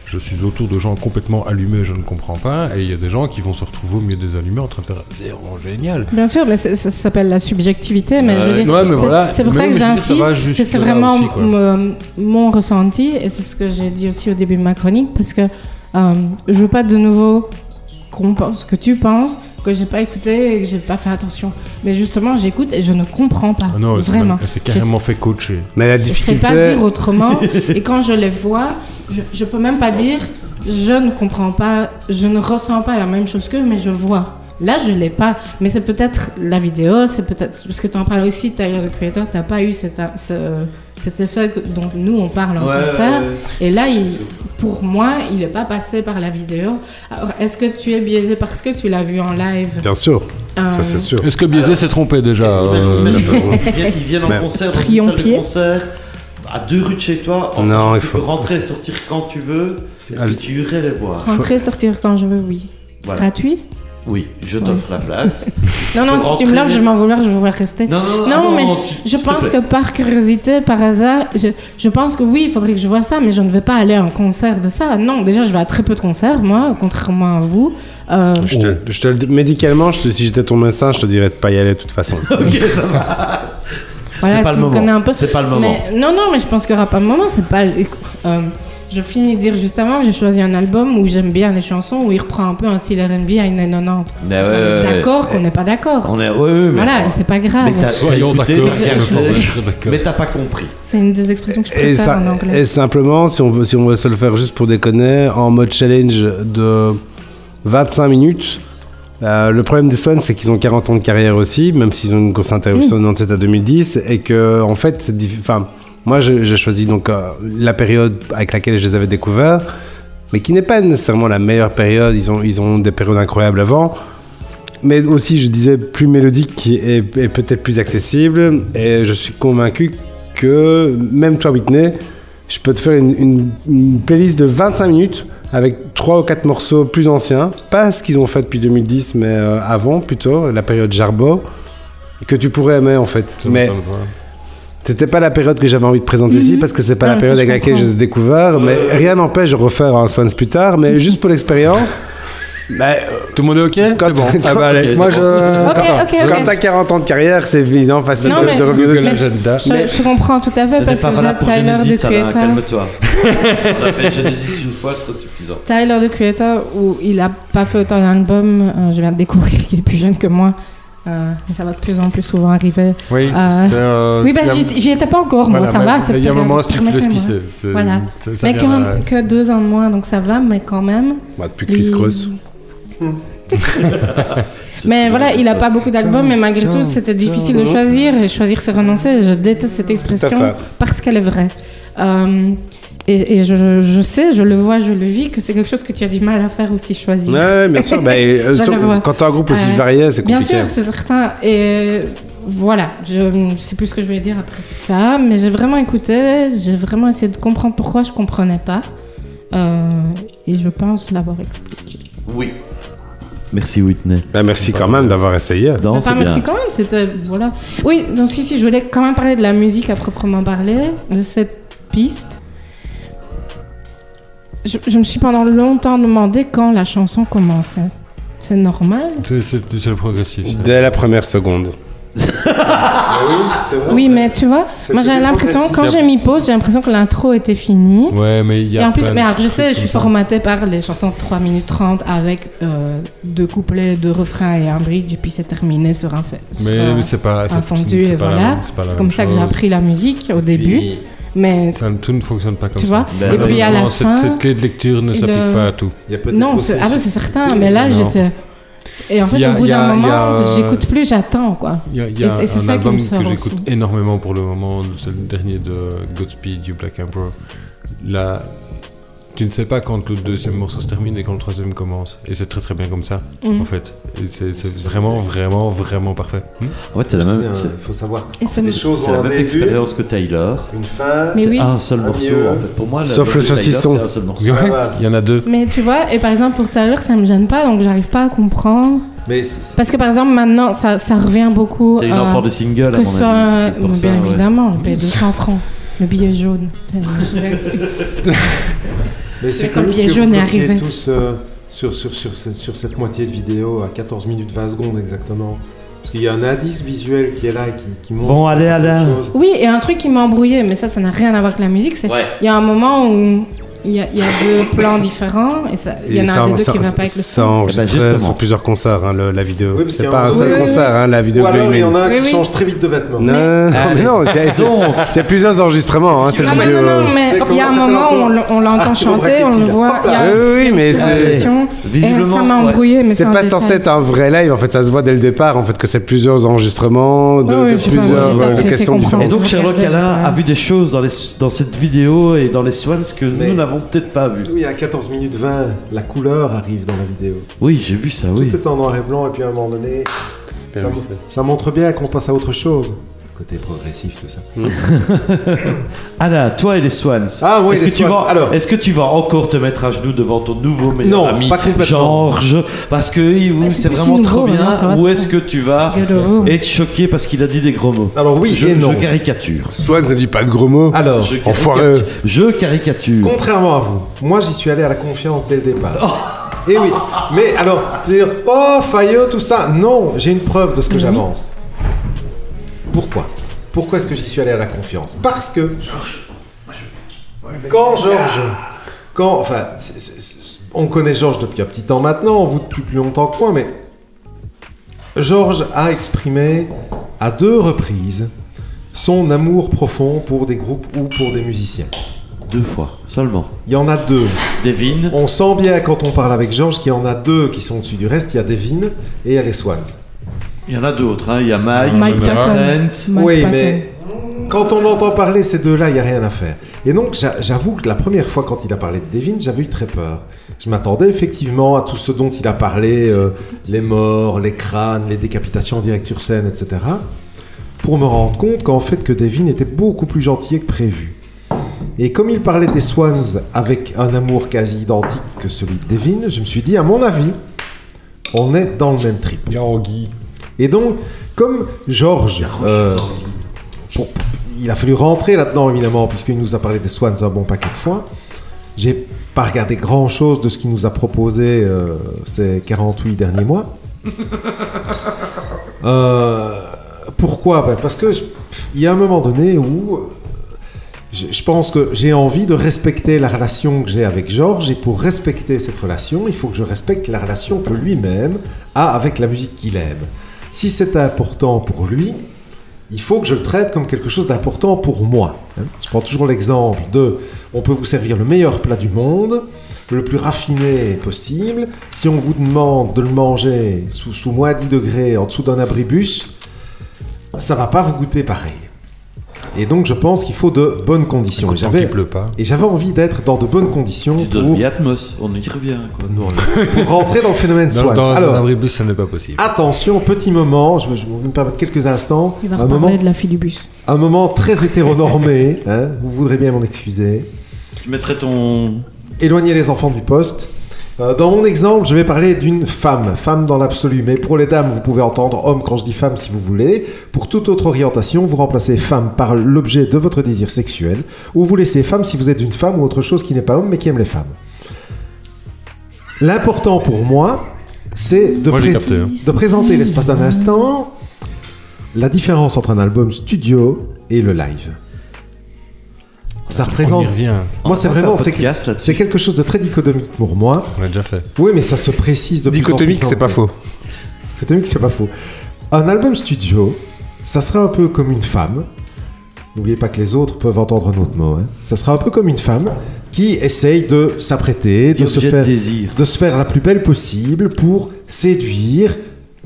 Je suis autour de gens complètement allumés, je ne comprends pas. Et il y a des gens qui vont se retrouver au milieu des allumés en train de faire vraiment génial. Bien sûr, mais ça s'appelle la subjectivité. Mais je veux Euh, dire, ouais, mais c'est voilà. pour ça que j'insiste c'est vraiment aussi, mon, mon ressenti et c'est ce que j'ai dit aussi au début de ma chronique parce que euh, je veux pas de nouveau qu'on pense que tu penses que j'ai pas écouté et que j'ai pas fait attention. Mais justement, j'écoute et je ne comprends pas. Ah non, c'est vraiment. s'est carrément fait coacher. Mais la Je sais difficulté. pas dire autrement. et quand je les vois, je, je peux même pas dire je ne comprends pas, je ne ressens pas la même chose qu'eux, mais je vois. Là, je l'ai pas. Mais c'est peut-être la vidéo, c'est peut-être. Parce que tu en parles aussi, Tyler the Creator, t'as pas eu cet, ce- cet effet dont nous on parle en Ouais, concert. ouais, ouais. Et là, il- pour moi, il n'est pas passé par la vidéo. Alors, est-ce que tu es biaisé parce que tu l'as vu en live? Bien sûr, Euh, ça c'est sûr. Est-ce que Biaisé s'est trompé déjà euh, Ils viennent- en concert dans une salle de concert à deux rues de chez toi. En Non, il tu faut- peux rentrer et sortir quand tu veux. Est-ce que tu irais les voir? Rentrer, sortir quand je veux, oui. Voilà. Gratuit? Oui, je t'offre la place. Non, non, si tu me l'offres, je vais m'en vouloir, je vais vouloir rester. Non, non, Non, mais Je pense que par curiosité, par hasard, je, je pense que oui, il faudrait que je vois ça, mais je ne vais pas aller à un concert de ça. Non, déjà, je vais à très peu de concerts, moi, contrairement à vous. Euh, Je te, je te le dis- médicalement, je te- si j'étais ton médecin, je te dirais de pas y aller de toute façon. Ok, ça va. voilà, c'est pas le me moment. C'est pas le moment. Non, non, mais je pense qu'il n'y aura pas de moment. C'est pas. Je finis de dire juste avant que j'ai choisi un album où j'aime bien les chansons, où il reprend un peu un style RB à une 90. Mais ouais, ouais, ouais. D'accord qu'on n'est pas d'accord. On est. Mais. Voilà, et c'est pas grave. Mais t'as- Soyons d'accord. Mais t'as pas compris. C'est une des expressions que je Et, préfère ça- en anglais. et simplement, si on, veut, si on veut se le faire juste pour déconner, en mode challenge de 25 minutes, euh, le problème des Swans, c'est qu'ils ont 40 ans de carrière aussi, même s'ils ont une grosse interruption de 97 à 2010, et que, en fait, c'est enfin, moi, j'ai choisi donc euh, la période avec laquelle je les avais découverts, mais qui n'est pas nécessairement la meilleure période. Ils ont, ils ont des périodes incroyables avant. Mais aussi, je disais, plus mélodique et, et peut-être plus accessible. Et je suis convaincu que, même toi, Whitney, je peux te faire une, une- une playlist de 25 minutes avec 3 ou 4 morceaux plus anciens. Pas ce qu'ils ont fait depuis 2010, mais euh, avant plutôt, la période Jarbo, que tu pourrais aimer en fait. Mais c'était pas la période que j'avais envie de présenter ici Mhm. parce que c'est pas Non, la période avec laquelle je comprends. les ai découverts. Mais rien n'empêche de refaire un Swans plus tard. Mais juste pour l'expérience. bah, euh, Tout le monde est ok? Quand- C'est bon. Ah bah allez, moi je. Ok, Attends, ok, je- ok. Quand t'as 40 ans de carrière, c'est évident, facile Non, de, mais- de revenir dessus. Je, je comprends tout à fait Ce parce que j'ai Tyler Alain, Creator. calme-toi. On a fait Genesis une fois, ce serait suffisant. Tyler the Creator, où il a pas fait autant d'albums, euh, je viens de découvrir qu'il est plus jeune que moi. Euh, ça va de plus en plus souvent arriver. Oui, Euh, euh, oui, bah, as- j'y étais pas encore, moi, Voilà, ça va. Il y a un moment, c'est- Voilà. ça- ça Mais que, que deux ans de moins, donc ça va, mais quand même. Bah, depuis Chris Cross. Mais voilà, il a pas beaucoup d'albums, mais malgré tout, c'était difficile de choisir. Et choisir, c'est renoncer. Je déteste cette expression parce qu'elle est vraie. Euh, et et je, je sais, je le vois, je le vis, que c'est quelque chose que tu as du mal à faire aussi choisir. Ouais, ouais, bien sûr. Bah, et, euh, quand t'as un groupe aussi Euh, varié, c'est Bien compliqué. sûr, c'est certain. Et voilà, je ne sais plus ce que je voulais dire après ça, mais j'ai vraiment écouté, j'ai vraiment essayé de comprendre pourquoi je comprenais pas. Euh, et je pense l'avoir expliqué. Oui. Merci Whitney. Bah, merci quand même d'avoir essayé. Non, bien. merci quand même, c'était. Voilà. Oui, donc si, si, je voulais quand même parler de la musique à proprement parler, de cette piste. Je, je me suis pendant longtemps demandé quand la chanson commençait. C'est normal? C'est le progressif. Dès la première seconde. Oui, mais tu vois, moi j'ai l'impression, quand j'ai mis pause, j'ai l'impression que l'intro était finie. Ouais, mais il y a. Et en plus, mais alors, je sais, je suis formatée par les chansons de 3 minutes 30 avec euh, deux couplets, deux refrains et un bridge, et puis c'est terminé sur un fait. Mais, mais c'est pas. c'est- un fondu, c'est et pas voilà. c'est comme ça que j'ai appris la musique au début. Mais Ça, tout ne fonctionne pas comme Tu ça. vois Ben Et puis à la cette, fin. cette clé de lecture ne s'applique euh, pas à tout. Il y a Non, c'est ah c'est certain, mais là non. j'étais. Et en fait, a- au bout d'un moment, a- j'écoute plus, j'attends quoi. Il y a, y Et a c'est- et c'est un ça qui album me que j'écoute énormément pour le moment, c'est le dernier de Godspeed You Black Emperor. Là, tu ne sais pas quand le deuxième morceau se termine et quand le troisième commence. Et c'est très très bien comme ça, Mhm. en fait. C'est vraiment, vraiment, vraiment parfait. Hmm En fait, c'est la même, Il c'est- faut savoir c'est la même début, expérience que Taylor. une fin. Mais C'est oui. un seul Un morceau mieux. en fait. Pour moi, Sauf le saucisson. c'est un seul morceau. Ouais, base. il y en a deux. Mais tu vois, et par exemple pour Tyler, ça me gêne pas, donc j'arrive pas à comprendre. Mais Parce que par exemple, maintenant, ça, ça revient beaucoup. T'es une euh, enfant de single, à que mon ce soit, avis. bien ça, ouais. évidemment, le paye 200 francs. Le billet jaune. Mais c'est billet que jaune vous est arrivé. tous euh, sur, sur, sur, cette, sur cette moitié de vidéo à 14 minutes 20 secondes exactement. Parce qu'il y a un indice visuel qui est là, qui, qui montre Bon, allez, chose. Oui, et un truc qui m'a embrouillé, mais ça, ça n'a rien à voir avec la musique, c'est Ouais. il y a un moment où il y, a, il y a deux plans différents et ça- il y en a un des deux ça- qui va pas avec le Ça son. enregistre Eh ben, sur plusieurs concerts, hein, le- la vidéo. Oui, c'est pas un- un seul Oui, oui, concert, hein, la vidéo Ou alors il y en a un Oui, qui oui. change très vite de vêtements. Non, non, mais non, c'est- c'est- Donc, c'est plusieurs enregistrements, hein, cette Non, mais vidéo. non, non, mais C'est il y a un moment où on l'entend chanter, on le voit. Oui, oui, mais c'est- version, visiblement, ça m'a embrouillé, mais C'est pas censé être un vrai live, en fait, ça se voit dès le départ, en fait, que c'est plusieurs enregistrements de, plusieurs euh, questions comprendre. Et différentes. donc Sherlock a vu des choses dans, cette vidéo et dans les Swans que nous n'avons peut-être pas vu. Oui, à 14 minutes 20, la couleur arrive dans la vidéo. Oui, j'ai vu ça, oui. Tout est en noir et blanc, et puis à un moment donné, ça, montre bien qu'on passe à autre chose. Côté progressif, tout ça. Alain, toi et les Swans. Ah, oui, est-ce les que tu Swans. vas, Alors. est-ce que tu vas encore te mettre à genoux devant ton nouveau meilleur Non, ami, pas complètement. Georges, parce que Bah, c'est vraiment nouveau, trop bien. Ou est-ce que tu vas être choqué parce qu'il a dit des gros mots Alors oui je, et non. je caricature. Soit ne dit pas de gros mots. Alors, Je Enfoiré. caricature. Je caricature. contrairement à vous, moi j'y suis allé à la confiance dès le départ. Et oui, mais alors, vous allez dire, oh, Fayeux, tout ça. Non, j'ai une preuve de ce que j'avance. Pourquoi? Pourquoi est-ce que j'y suis allé à la confiance? Parce que quand Georges, quand, enfin, on connaît Georges depuis un petit temps maintenant, vous depuis plus longtemps que moi, mais Georges a exprimé à deux reprises son amour profond pour des groupes ou pour des musiciens. Deux fois seulement. Il y en a deux. Devine. On sent bien quand on parle avec Georges qu'il y en a deux qui sont au-dessus du reste. Il y a Devin et il y a les Swans. Il y en a d'autres. hein. Il y a Mike, Mike. Patton. Mike oui, Patton. mais quand on entend parler ces deux-là, il n'y a rien à faire. Et donc, j'a- j'avoue que la première fois quand il a parlé de Devin, j'avais eu très peur. Je m'attendais effectivement à tout ce dont il a parlé, euh, les morts, les crânes, les décapitations en direct sur scène, etc. Pour me rendre compte qu'en fait que Devin était beaucoup plus gentil que prévu. Et comme il parlait des Swans avec un amour quasi identique que celui de Devin, je me suis dit, à mon avis, on est dans le même trip. Et donc, comme Georges, euh, pour- il a fallu rentrer là-dedans évidemment, puisqu'il nous a parlé des Swans un bon paquet de fois. J'ai pas regardé grand-chose de ce qu'il nous a proposé euh, ces 48 derniers mois. Euh, pourquoi? Ben, Parce que il y a un moment donné où euh, je, je pense que j'ai envie de respecter la relation que j'ai avec Georges et pour respecter cette relation, il faut que je respecte la relation que lui-même a avec la musique qu'il aime. Si c'est important pour lui, il faut que je le traite comme quelque chose d'important pour moi. hein. Je prends toujours l'exemple de on peut vous servir le meilleur plat du monde, le plus raffiné possible. Si on vous demande de le manger sous, sous moins 10 degrés, en dessous d'un abribus, ça va pas vous goûter pareil. Et donc je pense qu'il faut de bonnes conditions. Et Tant j'avais- pleut pas. et j'avais envie d'être dans de bonnes conditions Du pour, Atmos, on y revient. quoi. Non, pour rentrer dans le phénomène Dans, Swans. dans un Alors, abribus, ça n'est pas possible. attention, petit moment, je, je vais me permettre quelques instants. Il va un reparler moment, de la fille du bus. un moment très hétéronormé, hein, vous voudrez bien m'en excuser. Tu mettrais ton. Éloignez les enfants du poste. Euh, dans mon exemple, je vais parler d'une femme, femme dans l'absolu. Mais pour les dames, vous pouvez entendre homme quand je dis femme si vous voulez. Pour toute autre orientation, vous remplacez femme par l'objet de votre désir sexuel, ou vous laissez femme si vous êtes une femme ou autre chose qui n'est pas homme mais qui aime les femmes. L'important pour moi, c'est de, Moi, j'ai pré- capté, hein. de présenter l'espace d'un instant la différence entre un album studio et le live. Ça On représente. y revient. Moi, c'est faire vraiment. C'est quelque chose de très dichotomique pour moi. On l'a déjà fait. Oui, mais ça se précise de plus en plus Dichotomique, c'est pas faux. Dichotomique, c'est pas faux. Un album studio, ça sera un peu comme une femme. N'oubliez pas que les autres peuvent entendre un autre mot. hein. Ça sera un peu comme une femme qui essaye de s'apprêter, de se faire désir. de se faire la plus belle possible pour séduire,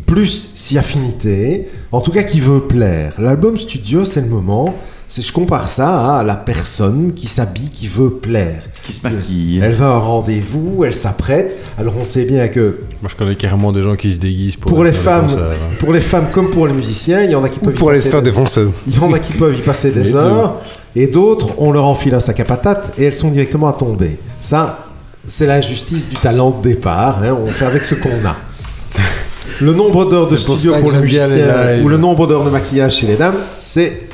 plus si affinité, en tout cas qui veut plaire. L'album studio, c'est le moment, c'est je compare ça à la personne qui s'habille, qui veut plaire. Qui se maquille. Elle va à un rendez-vous, elle s'apprête. Alors on sait bien que Moi, je connais carrément des gens qui se déguisent pour, pour les femmes, hein. pour les femmes comme pour les musiciens, il y en a qui Ou peuvent y pour aller se passer faire des- défoncer. il y en a qui peuvent y passer des heures, et d'autres, on leur enfile un sac à patates et elles sont directement à tomber. Ça, c'est l'injustice du talent de départ. hein, On fait avec ce qu'on a. Le nombre d'heures de pour studio pour que les musiciens ou le nombre d'heures de maquillage chez les dames, c'est,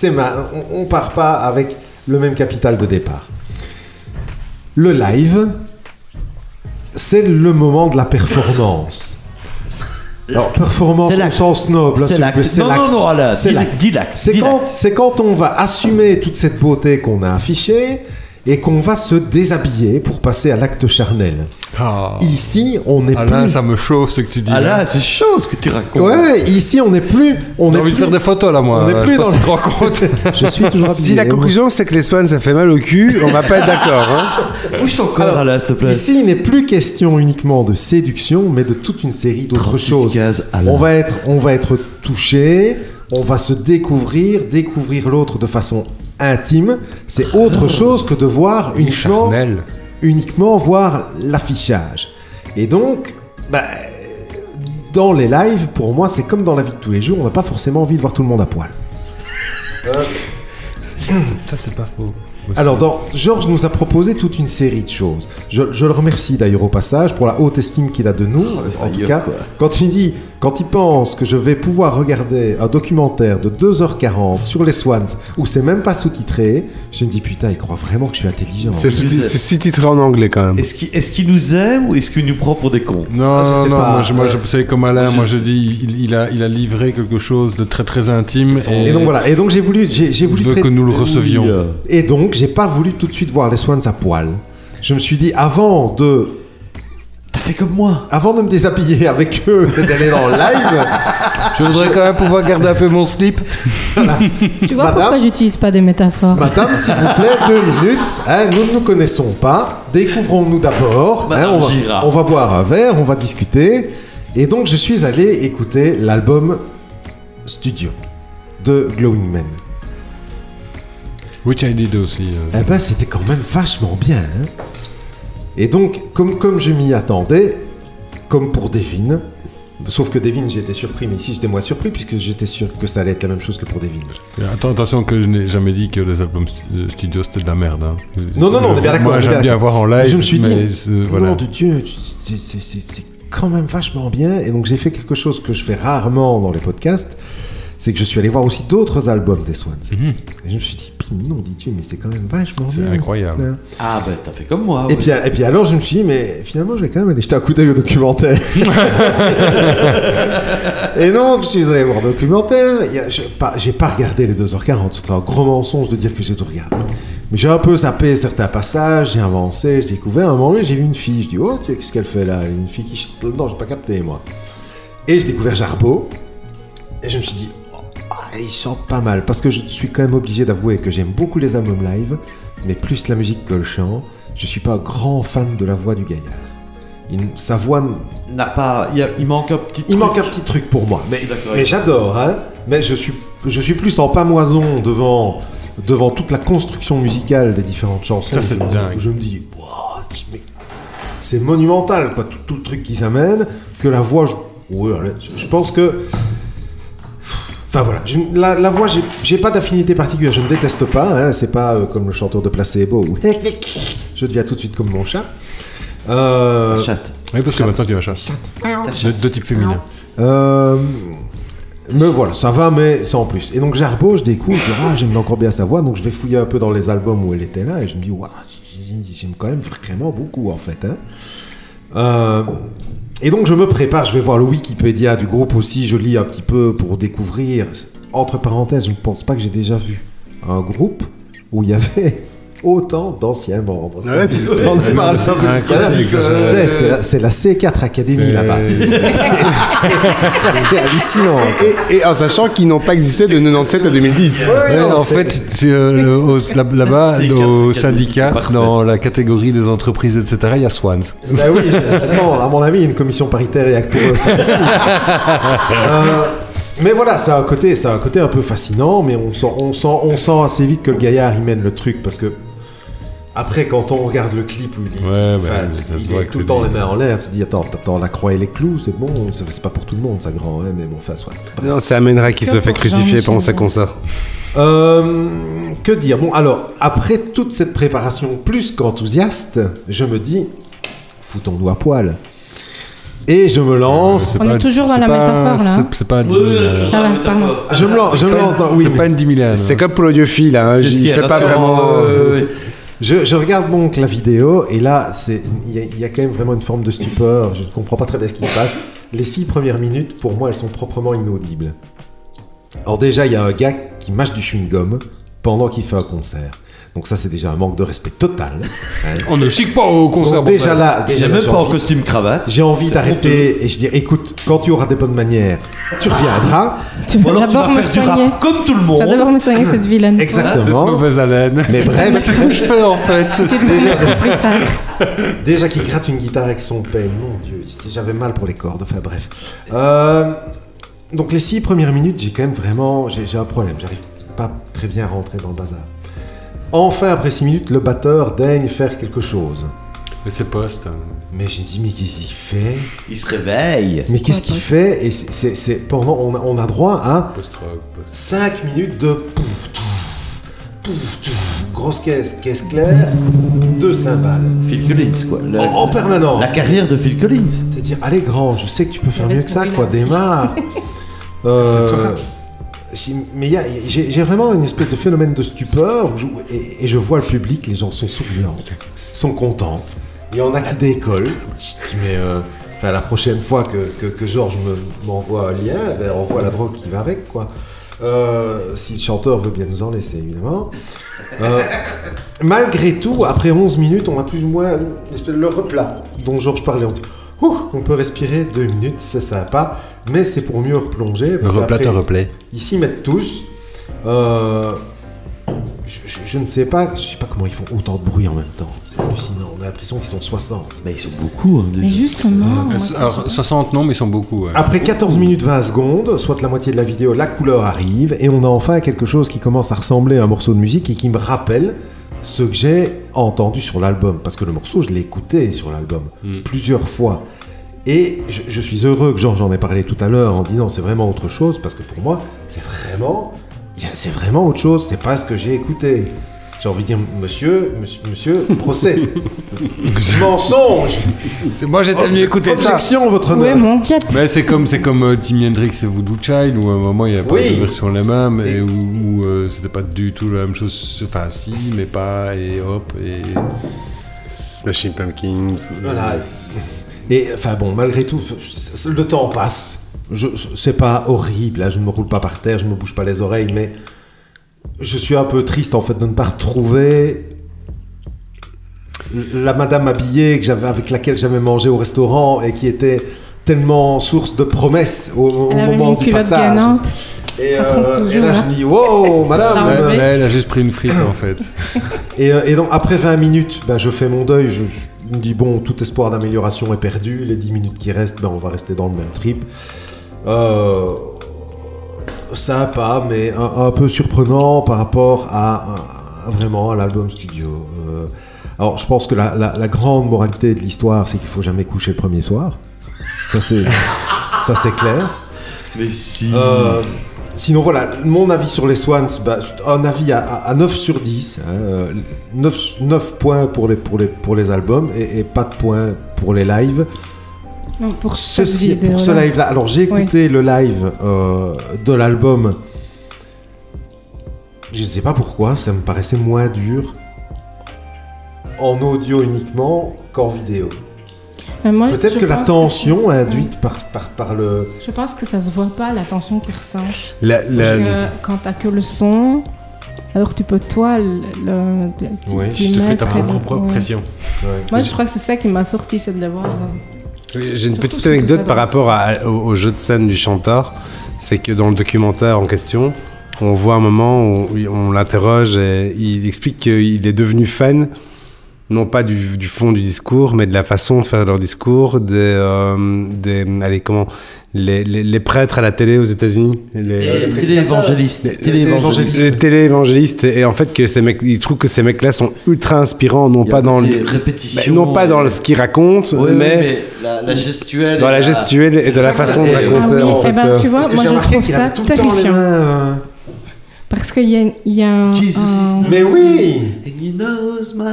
c'est ma- on, on part pas avec le même capital de départ. Le live, c'est le moment de la performance. Alors, performance au sens noble, C'est l'acte. c'est Non, non, l'acte. C'est quand, quand on va assumer toute cette beauté qu'on a affichée et qu'on va se déshabiller pour passer à l'acte charnel. Ah. Ici, on n'est Alain, plus. ça me chauffe ce que tu dis. Ah là. c'est chaud ce que tu racontes. Ouais, ici, on n'est plus. On J'ai envie de faire des photos là, moi. on est Je plus dans te rends compte. Je suis toujours habillé. Si la conclusion c'est que les swans ça fait mal au cul, on va pas être d'accord. Hein. Bouge ton corps, Alain, s'il te plaît. Ici, il n'est plus question uniquement de séduction, mais de toute une série d'autres 36 choses. On va être, on va être touché, on va se découvrir, découvrir l'autre de façon intime. C'est autre chose que de voir uniquement, uniquement voir l'affichage. Et donc, bah, dans les lives, pour moi, c'est comme dans la vie de tous les jours. On n'a pas forcément envie de voir tout le monde à poil. Ça, c'est pas faux. Aussi. Alors, dans, Georges nous a proposé toute une série de choses. Je, je le remercie d'ailleurs au passage pour la haute estime qu'il a de nous. en tout cas, quoi. quand il dit, quand il pense que je vais pouvoir regarder un documentaire de 2h40 sur les Swans où c'est même pas sous-titré, je me dis putain, il croit vraiment que je suis intelligent. C'est sous- c'est sous-titré en anglais quand même. Est-ce qu'il est nous aime ou est-ce qu'il nous prend pour des cons? Non, Ah, non, non, pas. moi, je, moi, je comme Alain, Je moi je dis, il, il a, il a livré quelque chose de très très intime et, Et donc voilà. Et donc j'ai voulu, j'ai, voulu veut que nous le recevions. Et donc j'ai pas voulu tout de suite voir les Swans à poil. Je me suis dit avant de, Comme moi. avant de me déshabiller avec eux et d'aller dans le live. Je voudrais quand même pouvoir garder un peu mon slip. Tu vois Madame pourquoi j'utilise pas des métaphores? Madame, s'il vous plaît, deux minutes. Hein, nous ne nous connaissons pas. Découvrons-nous d'abord. Hein, Madame on, va, Girard. on va boire un verre, on va discuter. Et donc, je suis allé écouter l'album Studio de Glowing Man. Which I did aussi. euh. Eh ben, c'était quand même vachement bien. hein. Et donc, comme, comme je m'y attendais, comme pour Devin, sauf que Devin, été surpris, mais ici, j'étais moins surpris puisque j'étais sûr que ça allait être la même chose que pour Devin. Attends, attention que je n'ai jamais dit que les albums euh, studio c'était de la merde. hein. Non, non, non, on est bien d'accord, Moi j'aime bien voir en live. je me suis dit, mais voilà. nom de Dieu, c'est quand même vachement bien. Et donc j'ai fait quelque chose que je fais rarement dans les podcasts, c'est que je suis allé voir aussi d'autres albums des Swans. Mhm. Et je me suis dit, Puis, nom de Dieu, mais c'est quand même vachement C'est incroyable. Là. Ah bah t'as fait comme moi. Et ouais. puis, et puis alors je me suis dit, mais finalement je vais quand même aller jeter un coup d'œil au documentaire. et donc je suis allé voir le documentaire. J'ai pas, pas regardé les 2h40, c'est un gros mensonge de dire que j'ai tout regardé. Mais j'ai un peu zappé certains passages, j'ai avancé, j'ai découvert. À un moment donné, j'ai vu une fille. Je dis, oh, qu'est-ce qu'elle fait là? Une fille qui chante là-dedans, j'ai pas capté moi. Et j'ai découvert Jarbo. Et je me suis dit, ah, il chante pas mal. Parce que je suis quand même obligé d'avouer que j'aime beaucoup les albums live, mais plus la musique que le chant. Je suis pas un grand fan de la voix du gaillard. Il- sa voix, N'a pas. Il, y a- il manque un petit. il truc. manque un petit truc pour moi. Mais, j'adore, hein. Mais je suis, je suis plus en pamoison devant, devant toute la construction musicale des différentes chansons. Ça, c'est je, me dis- dingue. je me dis, Wow, mais c'est monumental, quoi, tout, tout le truc qu'ils amènent, que la voix. Je, ouais, allez, je- je pense que. Enfin voilà, je- la, la voix, j'ai- pas d'affinité particulière, je ne déteste pas, hein, c'est pas euh, comme le chanteur de Placebo où je deviens tout de suite comme mon chat. Euh, chatte. Oui, parce que maintenant tu vas chercher. De, de type féminin. Euh, mais voilà, ça va, mais sans plus. Et donc Jarbo, je découvre, je dis, ah, j'aime encore bien sa voix, donc je vais fouiller un peu dans les albums où elle était là, et je me dis, waouh, j'aime quand même vraiment beaucoup en fait. hein. Euh, et donc je me prépare, je vais voir le Wikipédia du groupe aussi, je lis un petit peu pour découvrir. Entre parenthèses, je ne pense pas que j'ai déjà vu un groupe où il y avait autant d'anciens membres. Ouais, On parle c'est la- C'est la C4 Academy C'est- là-bas. C'est hallucinant. Et, et en sachant qu'ils n'ont pas existé de 97 à 2010. Ouais, non, en fait, euh, là-bas, au syndicat, dans la catégorie des entreprises, etc., il y a Swans. Bah oui, non, à mon avis, il y a une commission paritaire et acte pour. Euh, mais voilà, ça a un côté, ça a un côté un peu fascinant, mais on sent, on sent, on sent assez vite que le gaillard il mène le truc parce que après, quand on regarde le clip où il, Ouais, enfin, bah, il- ça se il voit est tout le temps les mains en l'air, tu te dis attends, attends, la croix et les clous, c'est bon, c'est pas pour tout le monde, ça grand, hein, mais bon, enfin soit. Non, c'est Amenra qui Que se fait crucifier pendant sa concert. Euh, que dire? Bon, alors, après toute cette préparation plus qu'enthousiaste, je me dis, foutons-nous à poil. Et je me lance. On est toujours dans la pas- métaphore, là. C'est pas un 10 Oui, 000, oui, euh, je Ça va, pardon. Je me lance, je me lance dans. Oui, c'est pas une 10 000 C'est comme pour l'audiophile, hein. Il fait pas vraiment. euh, ouais. Je, regarde donc la vidéo et là, il y, a- quand même vraiment une forme de stupeur. Je ne comprends pas très bien ce qui se passe. Les six premières minutes, pour moi, elles sont proprement inaudibles. Alors déjà, il y a un gars qui mâche du chewing-gum pendant qu'il fait un concert. Donc ça, c'est déjà un manque de respect total. hein. On ne chic pas au concert. Donc déjà là, déjà Déjà même pas en costume cravate. j'ai envie d'arrêter et je dis écoute, quand tu auras des bonnes manières, tu reviendras. Tu vas alors tu vas d'abord me faire du soigner. rap comme tout le Tu vas d'abord monde. me soigner cette vilaine. Cette Exactement. mauvaise haleine. Mais bref, C'est ce que je fais en fait. Tard. Déjà qu'il gratte une guitare avec son peigne, mon dieu, j'avais mal pour les cordes, enfin bref. Euh, donc les six premières minutes, j'ai quand même vraiment, j'ai j'ai un problème, j'arrive pas très bien à rentrer dans le bazar. Enfin, après six minutes, le batteur daigne faire quelque chose. Mais c'est post. hein. Mais j'ai dit, mais qu'est-ce qu'il fait? Il se réveille. Mais qu'est-ce qu'il fait? Et c'est- c'est c'est- pendant, on a, on a droit à Post-rock. post- 5 minutes de pouf, touf, pouf, touf, grosse caisse, caisse claire, deux cymbales. Phil Collins, quoi. Le- En, en permanence. la carrière de Phil Collins. C'est dire, allez grand, je sais que tu peux faire mieux que ça, quoi, démarre. Euh, C'est toi. si- mais j'ai vraiment une espèce de phénomène de stupeur et, je vois le public, les gens sont souriants, sont contents. Il y en a qui décollent. Je mais la prochaine fois que, Georges me- m'envoie un lien, ben, on voit la drogue qui va avec, quoi. Euh, si le chanteur veut bien nous en laisser, évidemment. Euh, malgré tout, après 11 minutes, on a plus ou moins le replat dont Georges parlait. On dit, Ouh, on peut respirer deux minutes, c'est sympa, mais c'est pour mieux replonger. Le parce replat te qu'après, replay. ils s'y mettent tous. Euh, je, je- je ne sais pas, je sais pas comment ils font autant de bruit en même temps. C'est hallucinant. On a l'impression qu'ils sont 60. Mais ils sont beaucoup. hein. Mais justement, moi, Euh, ça- Alors, 60 non, mais ils sont beaucoup. ouais. Après 14 minutes 20 secondes, soit la moitié de la vidéo, la couleur arrive et on a enfin quelque chose qui commence à ressembler à un morceau de musique et qui me rappelle ce que j'ai entendu sur l'album. Parce que le morceau, je l'ai écouté sur l'album Mm. plusieurs fois. Et je, je suis heureux que Georges j'en ai parlé tout à l'heure en disant c'est vraiment autre chose parce que pour moi, c'est vraiment, c'est vraiment autre chose. C'est pas ce que j'ai écouté. J'ai envie de dire, monsieur, monsieur, monsieur procès. Mensonge C'est- Moi j'étais venu écouter ça. Objection, votre honneur. mon jet. Mais c'est comme, c'est comme euh, Jimi Hendrix et Voodoo Child, où à un moment il n'y a pas Oui. de version les mêmes, et Et- où, où, euh, c'était pas du tout la même chose. Enfin, si, mais pas, et hop, et. Smashing Pumpkins. Voilà. Et enfin bon, malgré tout, c- c- le temps passe. Je, c'est pas horrible, là, je ne me roule pas par terre, je me bouge pas les oreilles, mais je suis un peu triste en fait de ne pas retrouver la madame habillée que j'avais, avec laquelle j'avais mangé au restaurant et qui était tellement source de promesses au, au Elle avait mis moment du passage. gagnante. Et, euh, toujours, et là, hein. je me dis, wow, madame. Là, elle a juste pris une frite en fait. et, euh, et donc, après 20 minutes, ben, je fais mon deuil. Je, je me dis, bon, tout espoir d'amélioration est perdu. Les 10 minutes qui restent, ben, on va rester dans le même trip. Euh, sympa, mais un, un peu surprenant par rapport à, à- à vraiment à l'album studio. Euh, alors, je pense que la, la- la grande moralité de l'histoire, c'est qu'il faut jamais coucher le premier soir. Ça, c'est, ça, c'est clair. Mais si. Euh, sinon, voilà, mon avis sur les Swans, bah, un avis à, à- à 9 sur 10. hein, euh, 9, 9 points pour les, pour les, pour les albums et, et pas de points pour les lives. Non, pour Ceci, ce live-là, alors j'ai écouté le live euh, de l'album. Je sais pas pourquoi, ça me paraissait moins dur en audio uniquement qu'en vidéo. Peut-être que la tension induite par, par, par le. Je pense que ça se voit pas, la tension qu'il ressent. La- la- Parce que quand t'as que le son, alors tu peux toi le. le Oui, Tu te fais ta propre ouais. pression. Moi, je crois que c'est ça qui m'a sorti, c'est de les voir. J'ai une petite anecdote par rapport à- au, au jeu de scène du chanteur. C'est que dans le documentaire en question, on voit un moment où on l'interroge et il explique qu'il est devenu fan, non pas du, du fond du discours, mais de la façon de faire leur discours, des, euh, des allez, comment, les, les- les prêtres à la télé aux États-Unis. Les- Et Téléévangéliste. Téléévangéliste. les télé-évangélistes et en fait que ces mecs ils trouvent que ces mecs là sont ultra inspirants non pas dans des le répétitions, bah, non pas dans ce qu'ils racontent mais, la, la gestuelle. dans la gestuelle et de la façon de raconter Ah oui, en eh fait, ben, euh, tu vois, moi je trouve ça les terrifiant. Parce qu'il y a, il y a un. Jesus is un- Mais oui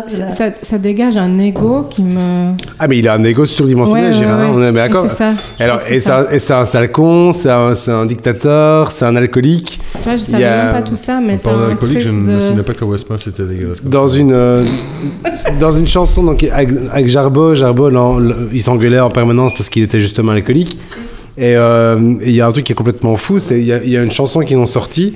ça, life. ça- ça dégage un ego qui me. ah mais il a un égo surdimensionné Ouais, ouais, Gérard, ouais. on est d'accord C'est ça. alors et c'est un, un sale con c'est un, dictateur c'est un alcoolique Tu vois, je savais a- même pas tout ça, mais un alcoolique, je ne de... me souvenais pas que le Westman c'était dégueulasse. dans ça. une euh, dans une chanson donc avec, avec Jarbo Jarbo il s'engueulait en permanence parce qu'il était justement alcoolique et euh, et il y a un truc qui est complètement fou c'est il y, y a une chanson qu'ils ont sortie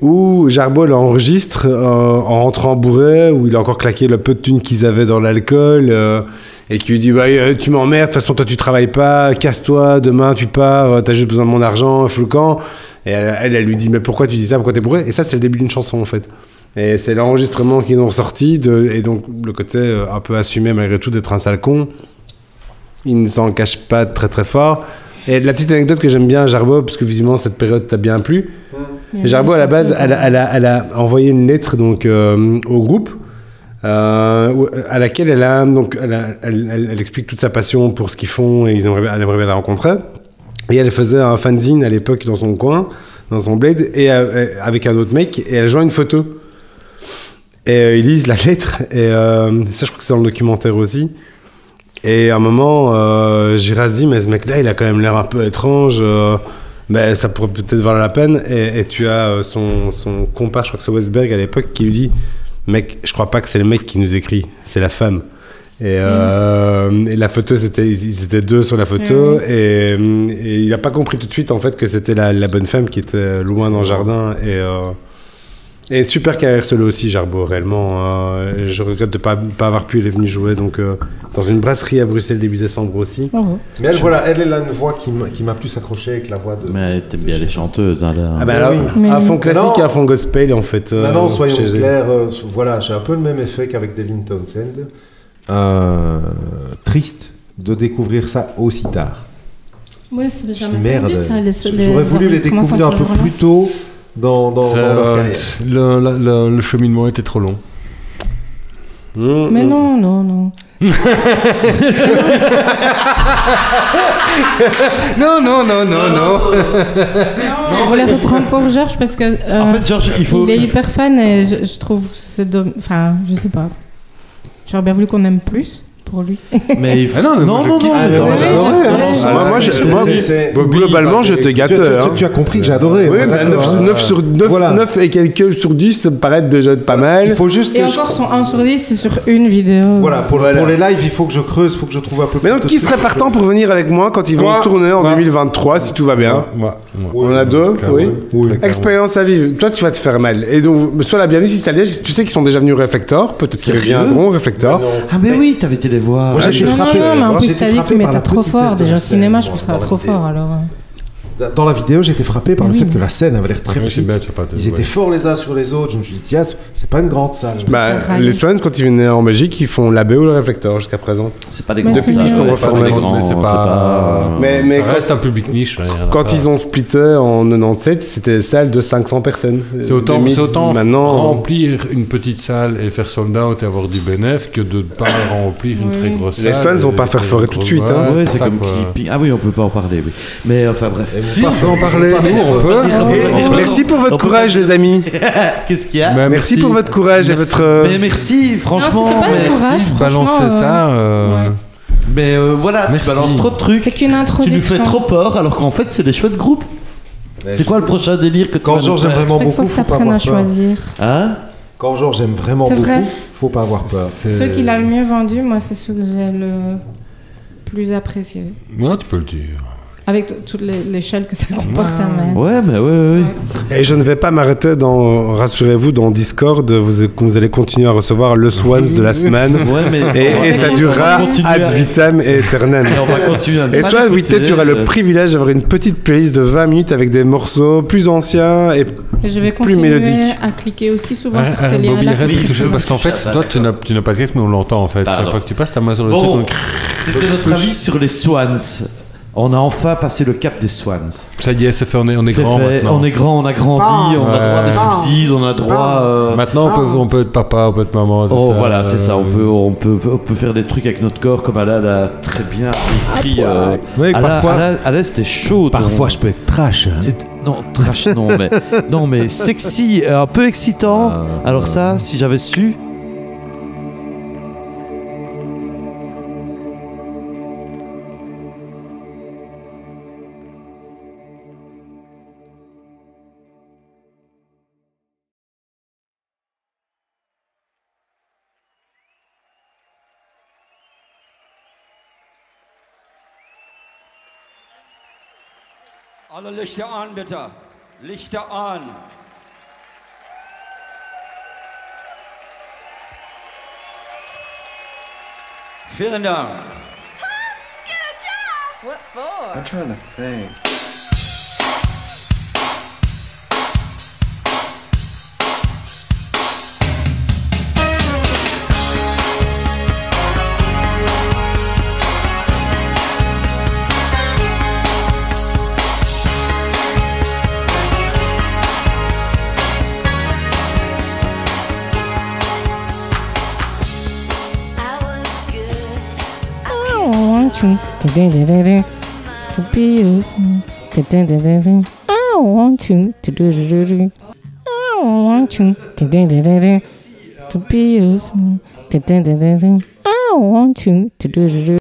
où Jarbo l'enregistre euh, en rentrant bourré, où il a encore claqué le peu de thunes qu'ils avaient dans l'alcool, euh, et qui lui dit bah, euh, Tu m'emmerdes, de toute façon, toi tu travailles pas, casse-toi, demain tu pars, euh, t'as juste besoin de mon argent, fous le camp. Et elle, elle, lui dit Mais pourquoi tu dis ça Pourquoi t'es bourré? Et ça, c'est le début d'une chanson en fait. Et c'est l'enregistrement qu'ils ont sorti, et donc le côté un peu assumé malgré tout d'être un sale con. Il ne s'en cache pas très très fort. Et la petite anecdote que j'aime bien Jarbo, parce que visiblement cette période t'a bien plu, Jarbo, à la base, elle, a- elle a, elle a envoyé une lettre donc, euh, au groupe euh, à laquelle elle, a, donc, elle, a- elle- elle- elle explique toute sa passion pour ce qu'ils font et ils aimeraient, elle aimerait bien la rencontrer. Et elle faisait un fanzine à l'époque dans son coin, dans son blade, et euh, avec un autre mec, et elle joint une photo. Et euh, ils lisent la lettre, et euh, ça, je crois que c'est dans le documentaire aussi. Et à un moment, euh, Gira se dit, mais ce mec-là, il a quand même l'air un peu étrange. Euh, ben, ça pourrait peut-être valoir la peine. Et, et tu as euh, son, son compère, je crois que c'est Westberg à l'époque, qui lui dit Mec, je crois pas que c'est le mec qui nous écrit, c'est la femme. Et, euh, et la photo, c'était, ils étaient deux sur la photo. Mhm. Et, et il a pas compris tout de suite, en fait, que c'était la, la bonne femme qui était loin dans le jardin. Et. euh, et super carrière solo aussi, Jarbo, réellement. Euh, je regrette de ne pas, pas avoir pu, elle est venue jouer donc, euh, dans une brasserie à Bruxelles début décembre aussi. Oh, Mais elle, voilà, elle, elle a une voix qui m'a- plus accroché avec la voix de. Mais t'aimes bien les chanteuses, hein, là. Ah bah oui. alors, Mais- un fond classique Non. et un fond gospel en fait. euh, Maintenant, soyons chez eux. clairs, euh, voilà, j'ai un peu le même effet qu'avec Devin Townsend. Euh, triste de découvrir ça aussi tard. Oui, c'est j'aurais voulu les découvrir un peu plus tôt dans, dans, C'est, dans leur carrière. le, la- le- le cheminement était trop long. Mmh, là. Mais mmh. non, non, non. Non, non, non, non, non. On voulait reprendre pour Georges parce que. euh, En fait, Georges, il faut. Il est hyper fan et je, je trouve que c'est Enfin, je sais pas. J'aurais bien voulu qu'on aime plus pour lui. Mais il faut... Ah non, non, non, non, globalement, je te tu, tu- hein. as compris que j'ai adoré. Oui, on est mais d'accord, 9, hein. sur, 9, Voilà. et quelques sur 10, ça me paraît déjà pas mal. Il faut juste Et encore, son 1 sur 10, c'est sur une vidéo. Voilà, pour, les lives, il faut que je creuse, il faut que je trouve un peu Mais donc, qui serait partant pour venir avec moi quand ils vont tourner en Moi. 2023, si tout va bien. On a deux, oui. Expérience à vivre. Toi, tu vas te faire mal. Et donc, sois la bienvenue si ça l'est. Tu sais qu'ils sont déjà venus au Reflector. Peut-être qu'ils reviendront au Reflector. Ah, mais oui, t'avais été les voir. Moi, j'ai été Non, non, frappé. non, mais en plus, t'as dit frappé qu'il mettait trop fort. Déjà, au cinéma, je trouve ça trop fort. Alors. Dans la vidéo, j'ai été frappé par le Oui. fait que la scène avait l'air très Oui, c'est petite. Ils ouais. étaient forts les uns sur les autres. Je me suis dit, tiens, c'est pas une grande salle. Bah, les Swans, quand ils venaient en Belgique, ils font l'AB ou le Reflector jusqu'à présent. C'est pas des grands. mieux. c'est pas reformés, des mais grands, c'est c'est pas- pas. Mais, mais ça quand, reste un public niche. ouais, quand pas. ils ont splitté en 97, c'était des salles de 500 personnes. C'est autant, Limite, c'est autant maintenant. remplir une petite salle et faire sold out et avoir du bénéf que de ne pas remplir une Oui. très grosse salle. Les Swans vont pas faire une tout de suite, hein. Ah oui, on peut pas en parler, oui. Mais enfin, bref. Si, on peut en parler, on peut. Merci pour votre courage, les amis. Qu'est-ce qu'il y a Bah, Merci pour votre courage et votre. euh, Mais merci, franchement. Merci de balancer euh, ça. euh, ouais. Mais euh, voilà, Merci. tu balances trop de trucs. C'est qu'une Tu introduction. nous fais trop peur, alors qu'en fait, c'est des chouettes groupes. C'est quoi le prochain délire que tu Quand Georges aime vraiment beaucoup, que faut pas t'apprennes à avoir peur. choisir. Hein Quand Georges aime vraiment beaucoup, vrai. faut pas avoir peur. c'est- Ceux qu'il a le mieux vendu, moi, c'est ceux que j'ai le plus apprécié. Ouais, tu peux le dire. Avec toute l'é- l'échelle que ça comporte, mais... Ouais, mais ouais, ouais. ouais. Et je ne vais pas m'arrêter dans, rassurez-vous, dans Discord, vous, vous allez continuer à recevoir le Swans de la semaine. Ouais, mais. Et, et ça durera ad vitam et aeternam. Et on va continuer Et toi, Witted, tu auras le privilège d'avoir une petite playlist de 20 minutes avec des morceaux plus anciens et Et je vais Plus continuer mélodique. à cliquer aussi souvent Ah, sur ah, ces Oui, oui, parce qu'en fait, toi, tu n'as, pas de mais on l'entend en fait. Chaque fois que tu passes ta main sur le truc, C'était notre avis sur les Swans. On a enfin passé le cap des Swans. ça y est, c'est fait, on est, on est grand fait, maintenant. on est grand, on a grandi, on a Ouais. droit à des fusils, on a droit. euh, Maintenant, on peut, on peut être papa, on peut être maman. Oh ça, voilà, c'est ça. On peut, on peut, on peut faire des trucs avec notre corps comme Alain l'a très bien écrit. euh, Oui, parfois, Alain- Alain, c'était chaud. ton- parfois je peux être trash. hein. Non, trash, non, mais non, mais sexy, euh, un peu excitant. Ah, Alors ça, si j'avais su. Eure Lichter an, bitte. Lichter an. Vielen Dank. Huh? Job! What for? I'm trying to think. To be using. I want you to do. I want you to be using. I want you to do.